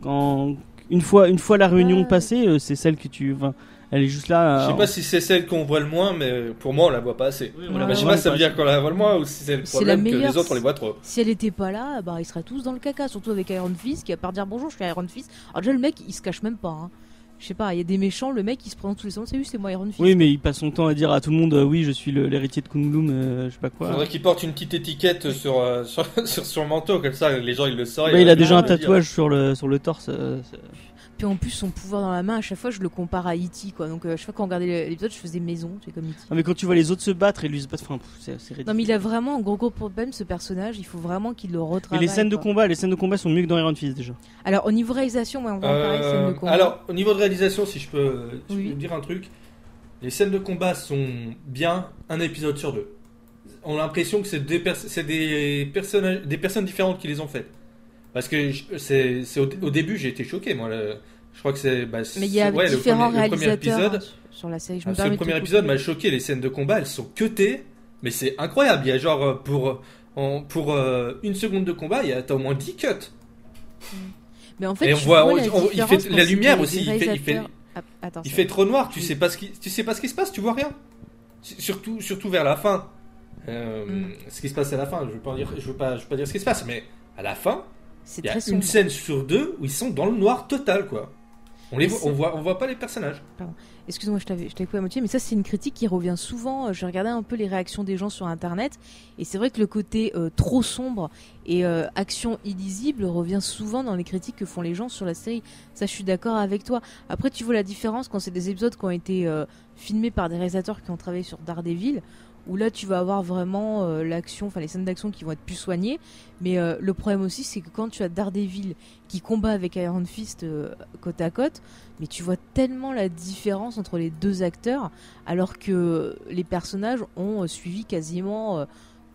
quand une fois, une fois la réunion Ouais. passée, euh, c'est celle que tu. enfin, elle est juste là. Je sais euh, pas si c'est celle qu'on voit le moins, mais pour moi, on la voit pas assez. Oui, on la Mais voit je sais pas si ça veut dire qu'on la voit le moins ou si c'est le C'est la problème que les autres, on les voit trop. Si elle était pas là, bah ils seraient tous dans le caca, surtout avec Iron Fist qui à part dire bonjour, je suis Iron Fist. Alors déjà le mec, il se cache même pas. hein. je sais pas, il y a des méchants, le mec il se présente tous les secondes, salut, c'est moi Iron Fist. Oui, mais il passe son temps à dire à tout le monde euh, oui, je suis l'héritier de Kunlun, euh, je sais pas quoi. Faudrait qu'il porte une petite étiquette sur, euh, sur, sur son manteau, comme ça les gens ils le sauraient. Bah, il a déjà un tatouage sur le sur le torse. Euh, Puis en plus, son pouvoir dans la main, à chaque fois je le compare à E.T. quoi. Donc euh, chaque fois qu'on regardait l'épisode, je faisais maison, tu sais, comme E.T. Ah, mais quand tu vois les autres se battre et lui se battre, enfin, c'est c'est ridicule. Non, mais il a vraiment un gros gros problème ce personnage, il faut vraiment qu'il le Mais retravaille. les scènes de combat, les scènes de combat sont mieux que dans Iron Fist déjà. Alors au niveau réalisation, ouais, on va en parler, Euh, scènes de combat. alors, au niveau de réalisation, si je peux, si je Oui. peux dire un truc, les scènes de combat sont bien un épisode sur deux. On a l'impression que c'est des, pers- c'est des, personnages, des personnes différentes qui les ont faites. Parce que c'est, au, au début, j'ai été choqué, moi. le- je crois que c'est. bah, mais il y a ouais, le différents premier- le premier réalisateurs épisode, sur la série. Je Ah, me te premier épisode m'a choqué. Les scènes de combat, elles sont cutées, mais c'est incroyable. Il y a genre euh, pour en- pour euh, une seconde de combat, il y a t'as au moins 10 cuts. Mais en fait, Et on voit- vois on- la on- il fait la lumière aussi, il fait- il fait- réalisateurs- Ah, attends, Il fait trop noir. Tu sais pas ce qui tu sais pas ce qui se passe. Tu vois rien. Surtout surtout vers la fin. Euh, Mm. Ce qui se passe à la fin. Je veux pas dire je veux pas je veux pas dire ce qui se passe, mais à la fin, c'est il y a très une scène sur deux où ils sont dans le noir total quoi. On les voit, on voit on voit pas les personnages. Excuse-moi, je t'avais coupé à moitié, mais ça c'est une critique qui revient souvent. Je regardais un peu les réactions des gens sur Internet, et c'est vrai que le côté euh, trop sombre et euh, action illisible revient souvent dans les critiques que font les gens sur la série. Ça, je suis d'accord avec toi. Après, tu vois la différence quand c'est des épisodes qui ont été euh, filmés par des réalisateurs qui ont travaillé sur Daredevil, où là tu vas avoir vraiment euh, l'action, enfin les scènes d'action qui vont être plus soignées. Mais euh, le problème aussi, c'est que quand tu as Daredevil qui combat avec Iron Fist euh, côte à côte, mais tu vois tellement la différence entre les deux acteurs, alors que les personnages ont suivi quasiment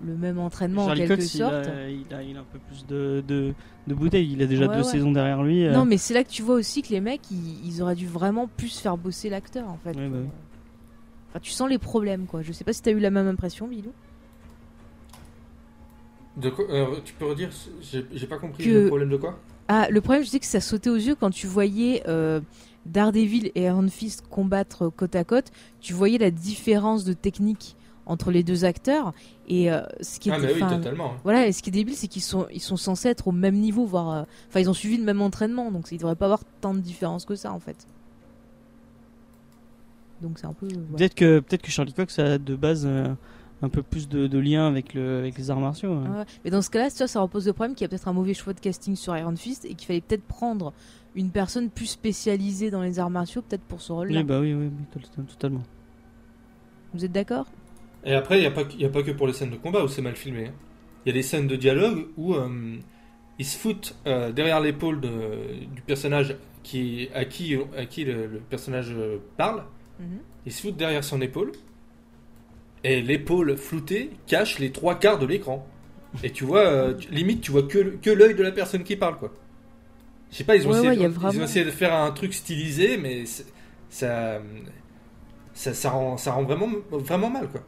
le même entraînement Charlie en quelque Cox, il sorte. a, il, a, il a un peu plus de, de, de bouteilles. Il a déjà Ouais, deux ouais. saisons derrière lui. Non, mais c'est là que tu vois aussi que les mecs, ils, ils auraient dû vraiment plus faire bosser l'acteur en fait. Ouais, bah. Enfin, tu sens les problèmes quoi. Je sais pas si t'as eu la même impression, Bilou. De quoi- euh, tu peux redire J'ai pas compris Que- le problème de quoi? Ah, le problème, je sais que ça sautait aux yeux quand tu voyais euh, Daredevil et Iron Fist combattre côte à côte. Tu voyais la différence de technique entre les deux acteurs et euh, ce qui Ah oui enfin, totalement. hein. Voilà, et ce qui est débile, c'est qu'ils sont, ils sont censés être au même niveau, voire. Enfin, ils ont suivi le même entraînement, donc il devrait pas avoir tant de différence que ça, en fait. Donc c'est un peu. ouais. Peut-être que, Charlie Cox a de base euh, un peu plus de, de lien avec, le, avec les arts martiaux. Ouais, ouais. Mais dans ce cas-là, vois, ça repose le problème qu'il y a peut-être un mauvais choix de casting sur Iron Fist et qu'il fallait peut-être prendre une personne plus spécialisée dans les arts martiaux, peut-être pour ce rôle-là. Oui, bah oui, oui, oui, to- totalement. Vous êtes d'accord? Et après, il n'y a, pas que- y a pas que pour les scènes de combat où c'est mal filmé. hein. Il y a des scènes de dialogue où euh, ils se foutent euh, derrière l'épaule de- du personnage qui, à qui, à qui le, le personnage parle. Ils se foutent derrière son épaule. Et l'épaule floutée cache les trois quarts de l'écran. Et tu vois, euh, limite, tu vois que, que l'œil de la personne qui parle, quoi. Je sais pas, ils ont, Ouais, essayé, ouais, a ils ont essayé de faire un truc stylisé, mais ça, ça, ça rend, ça rend vraiment, vraiment mal, quoi.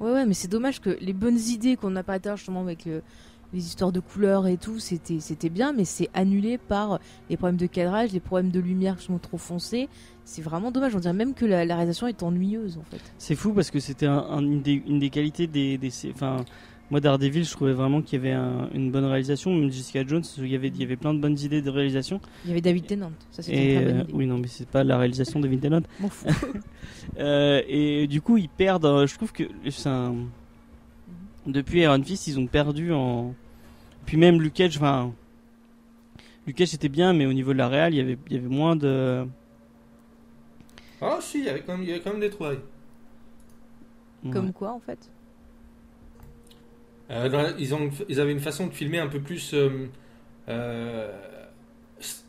Ouais, ouais, mais c'est dommage que les bonnes idées qu'on a pas l'heure, justement avec le- les histoires de couleurs et tout, c'était c'était bien, mais c'est annulé par les problèmes de cadrage, les problèmes de lumière qui sont trop foncés. C'est vraiment dommage. On dirait même que la, la réalisation est ennuyeuse en fait. C'est fou parce que c'était un- un- une, des, une des qualités des. des enfin, moi, Daredevil, je trouvais vraiment qu'il y avait un- une bonne réalisation. Même Jessica Jones, il y, avait, il y avait plein de bonnes idées de réalisation. Il y avait David Tennant, ça c'était Et une très bonne euh, idée. oui, non, mais c'est pas la réalisation de David Tennant. M'en fous. Euh, et du coup, ils perdent. euh, je trouve que c'est un- depuis Iron Fist, ils ont perdu en. Puis même Luke Cage, enfin. Luke Cage c'était bien, mais au niveau de la réal, il y avait, il y avait moins de. Ah, si, il y avait quand même, il y avait quand même des trouvailles. Comme quoi en fait Euh, dans la- ils, ont, ils avaient une façon de filmer un peu plus. euh, euh,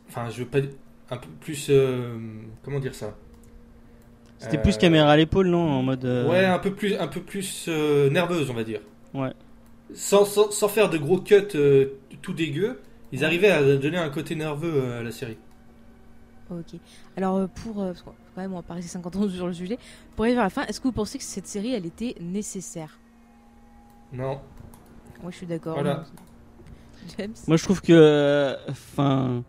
Enfin, je veux pas. Un peu plus. euh, comment dire ça? C'était Euh, plus caméra à l'épaule, non? En mode. euh, Ouais, un peu plus, un peu plus euh, nerveuse, on va dire. Ouais. Sans, sans, sans faire de gros cuts euh, tout dégueux, ils arrivaient à donner un côté nerveux euh, à la série. Ok. Alors euh, pour. euh, parce qu'on- quand même, on va passer 50 ans sur le sujet. Pour arriver à la fin, est-ce que vous pensez que cette série elle était nécessaire? Non. Moi je suis d'accord. Voilà. James? Moi, je trouve que, euh, enfin,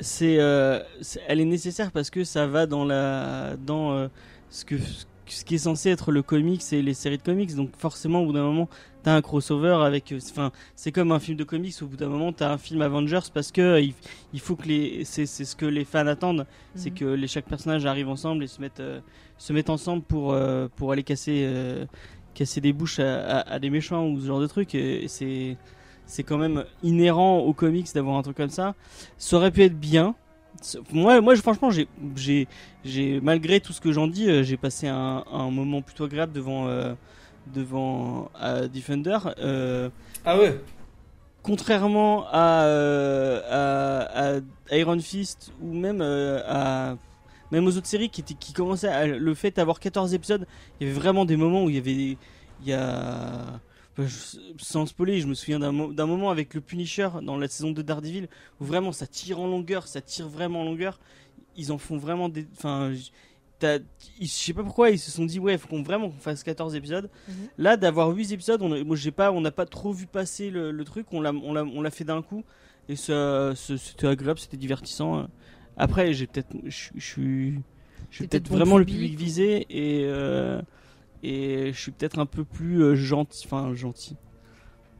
c'est, euh, elle est nécessaire parce que ça va dans la, dans euh, ce que, ce ce qui est censé être le comics et les séries de comics. Donc forcément, au bout d'un moment, t'as un crossover avec. euh, Enfin, c'est comme un film de comics. Au bout d'un moment, t'as un film Avengers parce que euh, il, il faut que les. C'est c'est ce que les fans attendent. C'est Mhm. que les, chaque personnage arrive ensemble et se mettent, euh, se mettent ensemble pour, euh, pour aller casser, euh, casser des bouches à, à- à des méchants ou ce genre de truc. Et, et c'est, c'est quand même inhérent aux comics d'avoir un truc comme ça. Ça aurait pu être bien. Moi, moi franchement, j'ai, malgré tout ce que j'en dis, j'ai passé un, un moment plutôt agréable devant, devant euh, Defender. Euh, Ah ouais contrairement à, euh, à, à Iron Fist ou même à même aux autres séries qui, commençaient à, le fait d'avoir 14 épisodes il y avait vraiment des moments où il y avait il y a enfin, je- sans spoiler je me souviens d'un mo- d'un moment avec le Punisher dans la saison de Daredevil où vraiment ça tire en longueur ça tire vraiment en longueur ils en font vraiment des enfin je sais pas pourquoi ils se sont dit ouais faut qu'on vraiment qu'on fasse 14 épisodes Mhm. là d'avoir 8 épisodes on moi j'ai pas on n'a pas trop vu passer le, le truc on l'a on l'a on l'a fait d'un coup et ça ça- c'était agréable c'était divertissant après j'ai peut-être je suis je suis peut-être bon vraiment le public. visé et euh, et je suis peut-être un peu plus euh, gentil enfin gentil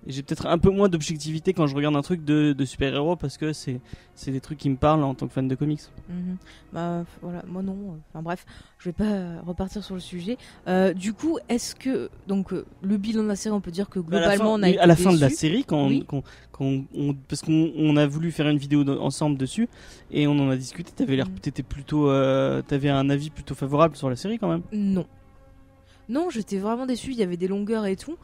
j'ai peut-être un peu moins d'objectivité quand je regarde un truc de, de super-héros parce que c'est c'est des trucs qui me parlent en tant que fan de comics Mhm. Bah voilà, moi non. Enfin bref, je vais pas repartir sur le sujet. Euh, du coup, est-ce que donc euh, le bilan de la série, on peut dire que à la fin, globalement on a été à la fin de la série quand, Oui. quand, quand on, parce qu'on on a voulu faire une vidéo de- ensemble dessus et on en a discuté t'avais l'air Mm. t'étais plutôt euh, t'avais un avis plutôt favorable sur la série quand même Non. Non, j'étais vraiment déçue, il y avait des longueurs et tout.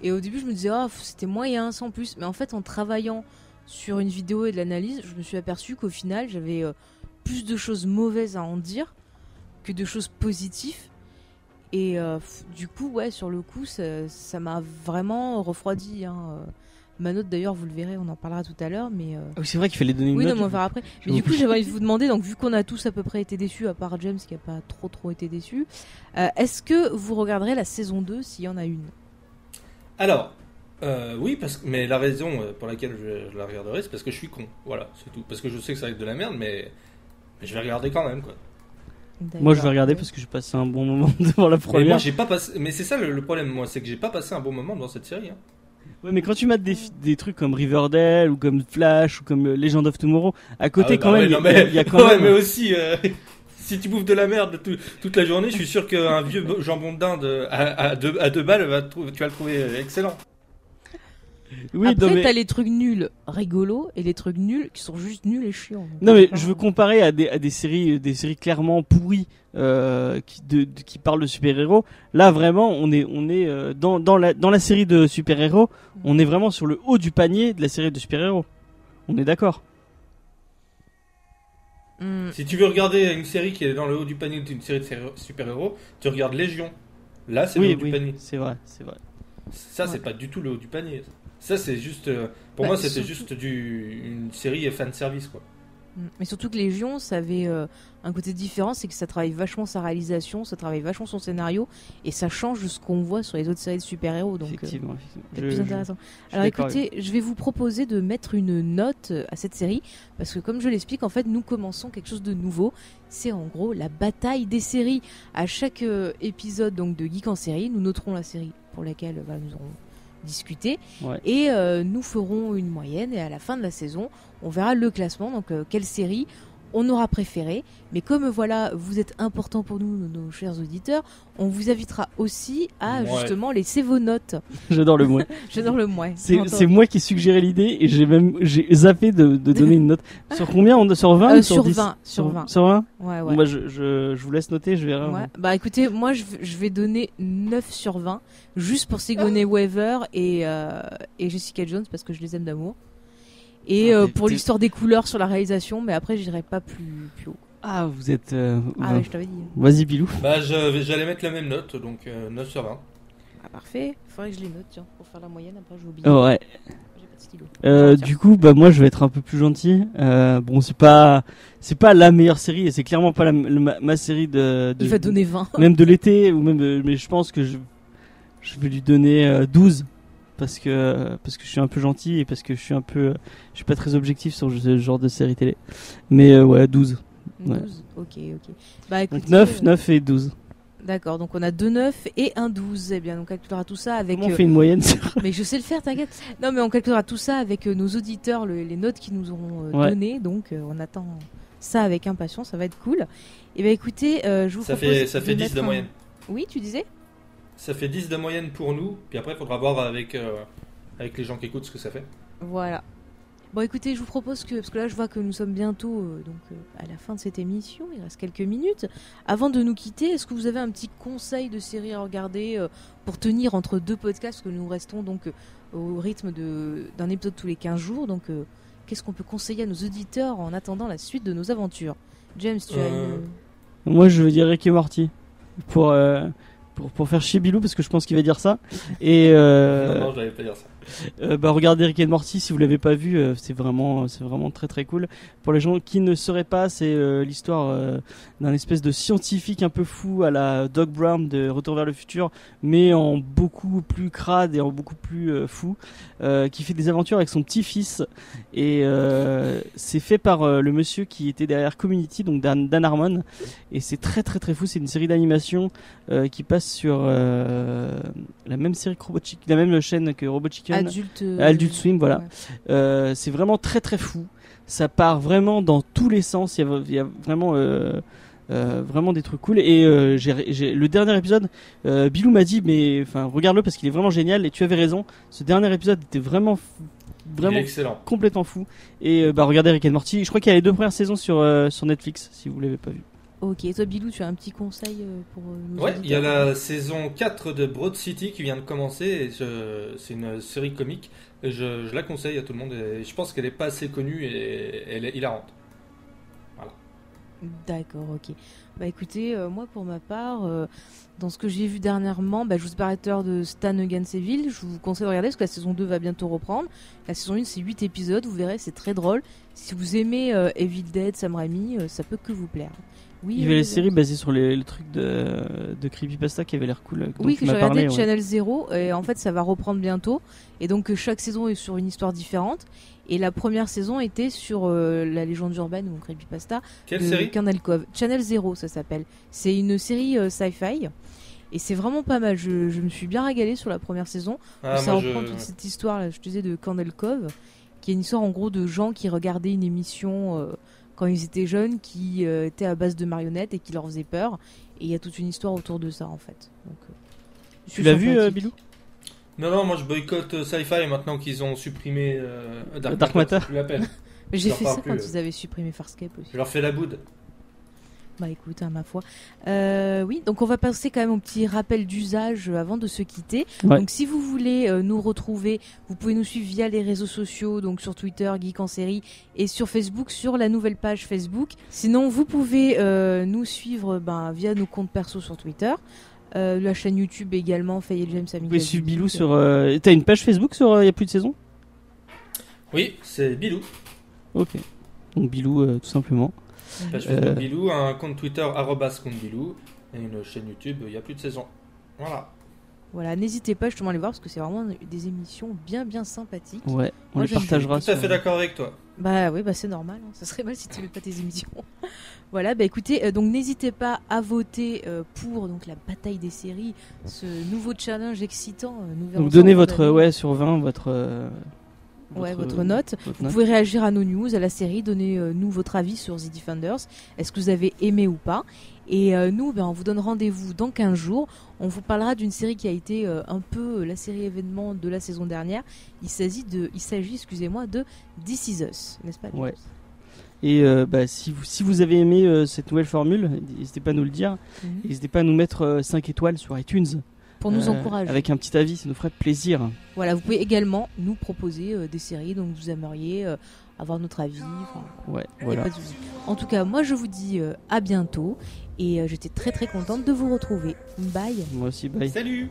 Et au début, je me disais, ah, c'était moyen, sans plus. Mais en fait, en travaillant sur une vidéo et de l'analyse, je me suis aperçu qu'au final, j'avais euh, plus de choses mauvaises à en dire que de choses positives. Et euh, du coup, ouais, sur le coup, ça m'a vraiment refroidi. Hein. Ma note, d'ailleurs, vous le verrez, on en parlera tout à l'heure. Mais euh, Ah oui c'est vrai qu'il fallait donner une oui, non, note mais on verra après. Mais du coup, j'avais envie de vous demander, donc vu qu'on a tous à peu près été déçus, à part James qui a pas trop trop été déçu, euh, est-ce que vous regarderez la saison 2 s'il y en a une? Alors, euh, oui, parce que, mais la raison euh, pour laquelle je, je la regarderai, c'est parce que je suis con. Voilà, c'est tout. Parce que je sais que ça va être de la merde, mais, mais je vais regarder quand même, quoi. moi je vais regarder parce que j'ai passé un bon moment devant la Mais première moi, j'ai pas passé. Mais c'est ça le, le problème, moi, c'est que j'ai pas passé un bon moment dans cette série. hein. Ouais, mais quand tu mates des, des trucs comme Riverdale ou comme Flash ou comme euh, Legend of Tomorrow à côté Ah ouais, quand bah même ouais, il y, il y a quand ouais, même mais aussi, euh, si tu bouffes de la merde tout- toute la journée, je suis sûr qu'un vieux jambon de dinde à, à deux, à deux balles, va tu vas le trouver euh, excellent. Oui Après, mais... t'as les trucs nuls rigolos et les trucs nuls qui sont juste nuls et chiants. Non mais je veux comparer à des, à des séries des séries clairement pourries euh, qui de, de- qui parlent de super-héros. Là vraiment on est on est euh, dans dans la dans la série de super-héros, on est vraiment sur le haut du panier de la série de super-héros. On est d'accord. hmm, Si tu veux regarder une série qui est dans le haut du panier d'une série de super-héros, tu regardes Légion. Là, c'est le Oui haut du panier. c'est vrai, c'est vrai. Ça, c'est pas du tout le haut du panier. Ça, c'est juste. euh, pour Bah, moi, c'était surtout- juste du, une série fan service, quoi. hmm. Mais surtout que Légion, ça avait euh, un côté différent, c'est que ça travaille vachement sa réalisation, ça travaille vachement son scénario, et ça change de ce qu'on voit sur les autres séries de super-héros. Donc, euh, effectivement. Je- plus intéressant. je Alors écoutez, je vais vous proposer de mettre une note euh, à cette série parce que comme je l'explique, en fait, nous commençons quelque chose de nouveau. C'est en gros la bataille des séries. À chaque euh, épisode donc de Geek en série, nous noterons la série pour laquelle euh, voilà, nous aurons discuté Ouais. et euh, nous ferons une moyenne et à la fin de la saison, on verra le classement donc euh, quelle série on aura préféré. Mais comme voilà, vous êtes important pour nous, nos, nos chers auditeurs, on vous invitera aussi à Ouais. justement laisser vos notes. J'adore le mot. J'adore le moins. C'est moi qui suggérais l'idée et j'ai même j'ai zappé de, de donner une note. Sur combien on sur 20 Euh, ou sur 10? 20, sur 20. Sur 20 Ouais, Bon, bah, je, je, je vous laisse noter, je verrai. Ouais. Bah écoutez, moi je vais donner 9 sur 20 juste pour Sigourney Weaver et, euh, et Jessica Jones parce que je les aime d'amour. Et Ah, euh, pour l'histoire des couleurs sur la réalisation, mais après j'irai pas plus, plus haut. Ah, vous êtes. euh, Ah ouais, je t'avais dit. Vas-y, Bilou. Bah, je- j'allais mettre la même note, donc euh, 9 sur 20. Ah, parfait. Faudrait que je les note, tiens, pour faire la moyenne. Après, je vais oublier. ouais. J'ai pas de stylo. Euh, du coup, bah moi, je vais être un peu plus gentil. Euh, bon, c'est pas, c'est pas la meilleure série et c'est clairement pas la, le- ma, ma série de, de- Il va donner 20. même de l'été ou même, mais je pense que je, je vais lui donner euh, 12 parce que parce que je suis un peu gentil et parce que je suis un peu, je suis pas très objectif sur ce genre de série télé. Mais euh, ouais, 12. Ouais. 12. Ok, ok. Bah écoutez. Donc 9, euh, 9 et 12. D'accord, donc on a deux 9 et un 12. Eh bien, on calculera tout ça avec. Comment on euh, fait une moyenne sur... Mais je sais le faire, t'inquiète. Non, mais on calculera tout ça avec euh, nos auditeurs, le- les notes qu'ils nous auront euh, Ouais. données. Donc, euh, on attend ça avec impatience. Ça va être cool. Et ben, écoutez, euh, je vous Ça propose fait, ça fait 10 mettre de un- moyenne. Oui, tu disais? Ça fait 10 de moyenne pour nous, puis après, il faudra voir avec, euh, avec les gens qui écoutent ce que ça fait. Voilà. Bon, écoutez, je vous propose que, parce que là, je vois que nous sommes bientôt euh, donc euh, à la fin de cette émission. Il reste quelques minutes. Avant de nous quitter, est-ce que vous avez un petit conseil de série à regarder euh, pour tenir entre deux podcasts, parce que nous restons donc euh, au rythme de- d'un épisode tous les 15 jours. Donc, euh, qu'est-ce qu'on peut conseiller à nos auditeurs en attendant la suite de nos aventures? James, tu as une... Moi, je veux dire Rick et Morty. Pour, euh, pour, pour faire chier Bilou, parce que je pense qu'il va dire ça. Et euh, Non, pas dire ça. Euh, bah, regardez Rick and Morty si vous l'avez pas vu, euh, c'est vraiment, c'est vraiment très très cool. Pour les gens qui ne sauraient pas, c'est euh, l'histoire euh, d'un espèce de scientifique un peu fou à la Doc Brown de Retour vers le futur, mais en beaucoup plus crade et en beaucoup plus euh, fou, euh, qui fait des aventures avec son petit-fils. Et euh, c'est fait par euh, le monsieur qui était derrière Community, donc Dan, Dan Harmon. Et c'est très très très fou. C'est une série d'animation euh, qui passe sur euh, la même série que la même chaîne que Robot Chicken. Adulte, euh, Adult Swim, voilà. ouais. Euh, c'est vraiment très très fou. Ça part vraiment dans tous les sens. Il y a, il y a vraiment, euh, euh, vraiment des trucs cool. Et euh, le dernier épisode, euh, Bilou m'a dit, mais enfin regarde-le parce qu'il est vraiment génial. Et tu avais raison. Ce dernier épisode était vraiment, fou- vraiment excellent. complètement fou. Et euh, bah regardez Rick and Morty. Je crois qu'il y a les deux premières saisons sur euh, sur Netflix si vous l'avez pas vu. Ok, et toi, Bilou, tu as un petit conseil euh, pour euh, nos Ouais, il y a la saison 4 de Broad City qui vient de commencer. C'est une série comique. Et je, je la conseille à tout le monde. Et je pense qu'elle est pas assez connue et elle est hilarante. D'accord, ok. Bah écoutez, euh, moi pour ma part, euh, dans ce que j'ai vu dernièrement, bah, je vous l'heure de Stan Ganseville. Je vous conseille de regarder parce que la saison 2 va bientôt reprendre. La saison 1, c'est 8 épisodes, vous verrez, c'est très drôle. Si vous aimez euh, Evil Dead, Sam Raimi, ça peut que vous plaire. Oui, Il y avait euh, les séries basées sur les, le truc de, de Creepypasta qui avait l'air cool. dont Oui, tu que j'ai regardé parlé, ouais. Channel Zero et en fait ça va reprendre bientôt. Et donc euh, chaque saison est sur une histoire différente. Et la première saison était sur euh, la légende urbaine ou Creepypasta Quelle de série? Cove. Channel Zero, ça s'appelle. C'est une série euh, sci-fi. Et c'est vraiment pas mal. Je, je me suis bien régalée sur la première saison. Ah, ça reprend je- toute cette histoire, là, je te disais, de Colonel Cove, qui est une histoire en gros de gens qui regardaient une émission euh, quand ils étaient jeunes, qui euh, était à base de marionnettes et qui leur faisait peur. Et il y a toute une histoire autour de ça, en fait. Donc, euh, Tu l'as vu, euh. Bilou? Non, non, moi je boycotte euh, Sci-Fi maintenant qu'ils ont supprimé euh, Dark, Dark Matter. Mais J'ai fait ça plus, quand euh. ils avaient supprimé Farscape aussi. Je leur fais la boude. Bah écoute, hein, ma foi. Euh, oui, donc on va passer quand même au petit rappel d'usage euh, avant de se quitter. Ouais. Donc si vous voulez euh, nous retrouver, vous pouvez nous suivre via les réseaux sociaux, donc sur Twitter, Geek en série, et sur Facebook, sur la nouvelle page Facebook. Sinon, vous pouvez euh, nous suivre ben, via nos comptes perso sur Twitter. Euh, la chaîne YouTube également, Faye et James. Vous pouvez suivre. Bilou sur. euh, T'as une page Facebook sur Il y a plus de saison? Oui, c'est Bilou. Ok. Donc Bilou, euh, tout simplement. Page Euh. Bilou, un compte Twitter arrobas compte Bilou et une chaîne YouTube. Il n'y a plus de saison. Voilà. Voilà, n'hésitez pas justement à les voir parce que c'est vraiment des émissions bien bien sympathiques. Ouais, on Moi, les partagera. Tout à fait d'accord avec toi. Bah oui, bah c'est normal. hein. Ça serait mal si tu n'aimais pas tes émissions. voilà, bah écoutez, euh, donc n'hésitez pas à voter euh, pour donc la bataille des séries, ce nouveau challenge excitant. euh, Donc donnez votre ouais sur 20 votre. Euh, Ouais, votre note. votre Vous note. pouvez réagir à nos news, à la série, donnez-nous votre avis sur The Defenders. Est-ce que vous avez aimé ou pas? Et euh, nous, ben, on vous donne rendez-vous dans 15 jours. On vous parlera d'une série qui a été euh, un peu euh, la série événement de la saison dernière. Il s'agit de, il s'agit, excusez-moi, de This Is Us, n'est-ce pas Ouais. Et euh, bah, si, vous, si vous avez aimé euh, cette nouvelle formule, n'hésitez pas à nous le dire. Mhm. N'hésitez pas à nous mettre 5 étoiles sur iTunes. Pour nous Euh, encourager. Avec un petit avis, ça nous ferait plaisir. Voilà, vous pouvez également nous proposer euh, des séries dont vous aimeriez euh, avoir notre avis. Ouais, voilà. pas de souci. En tout cas, moi je vous dis euh, à bientôt et euh, j'étais très très contente de vous retrouver. Bye Moi aussi, bye. Salut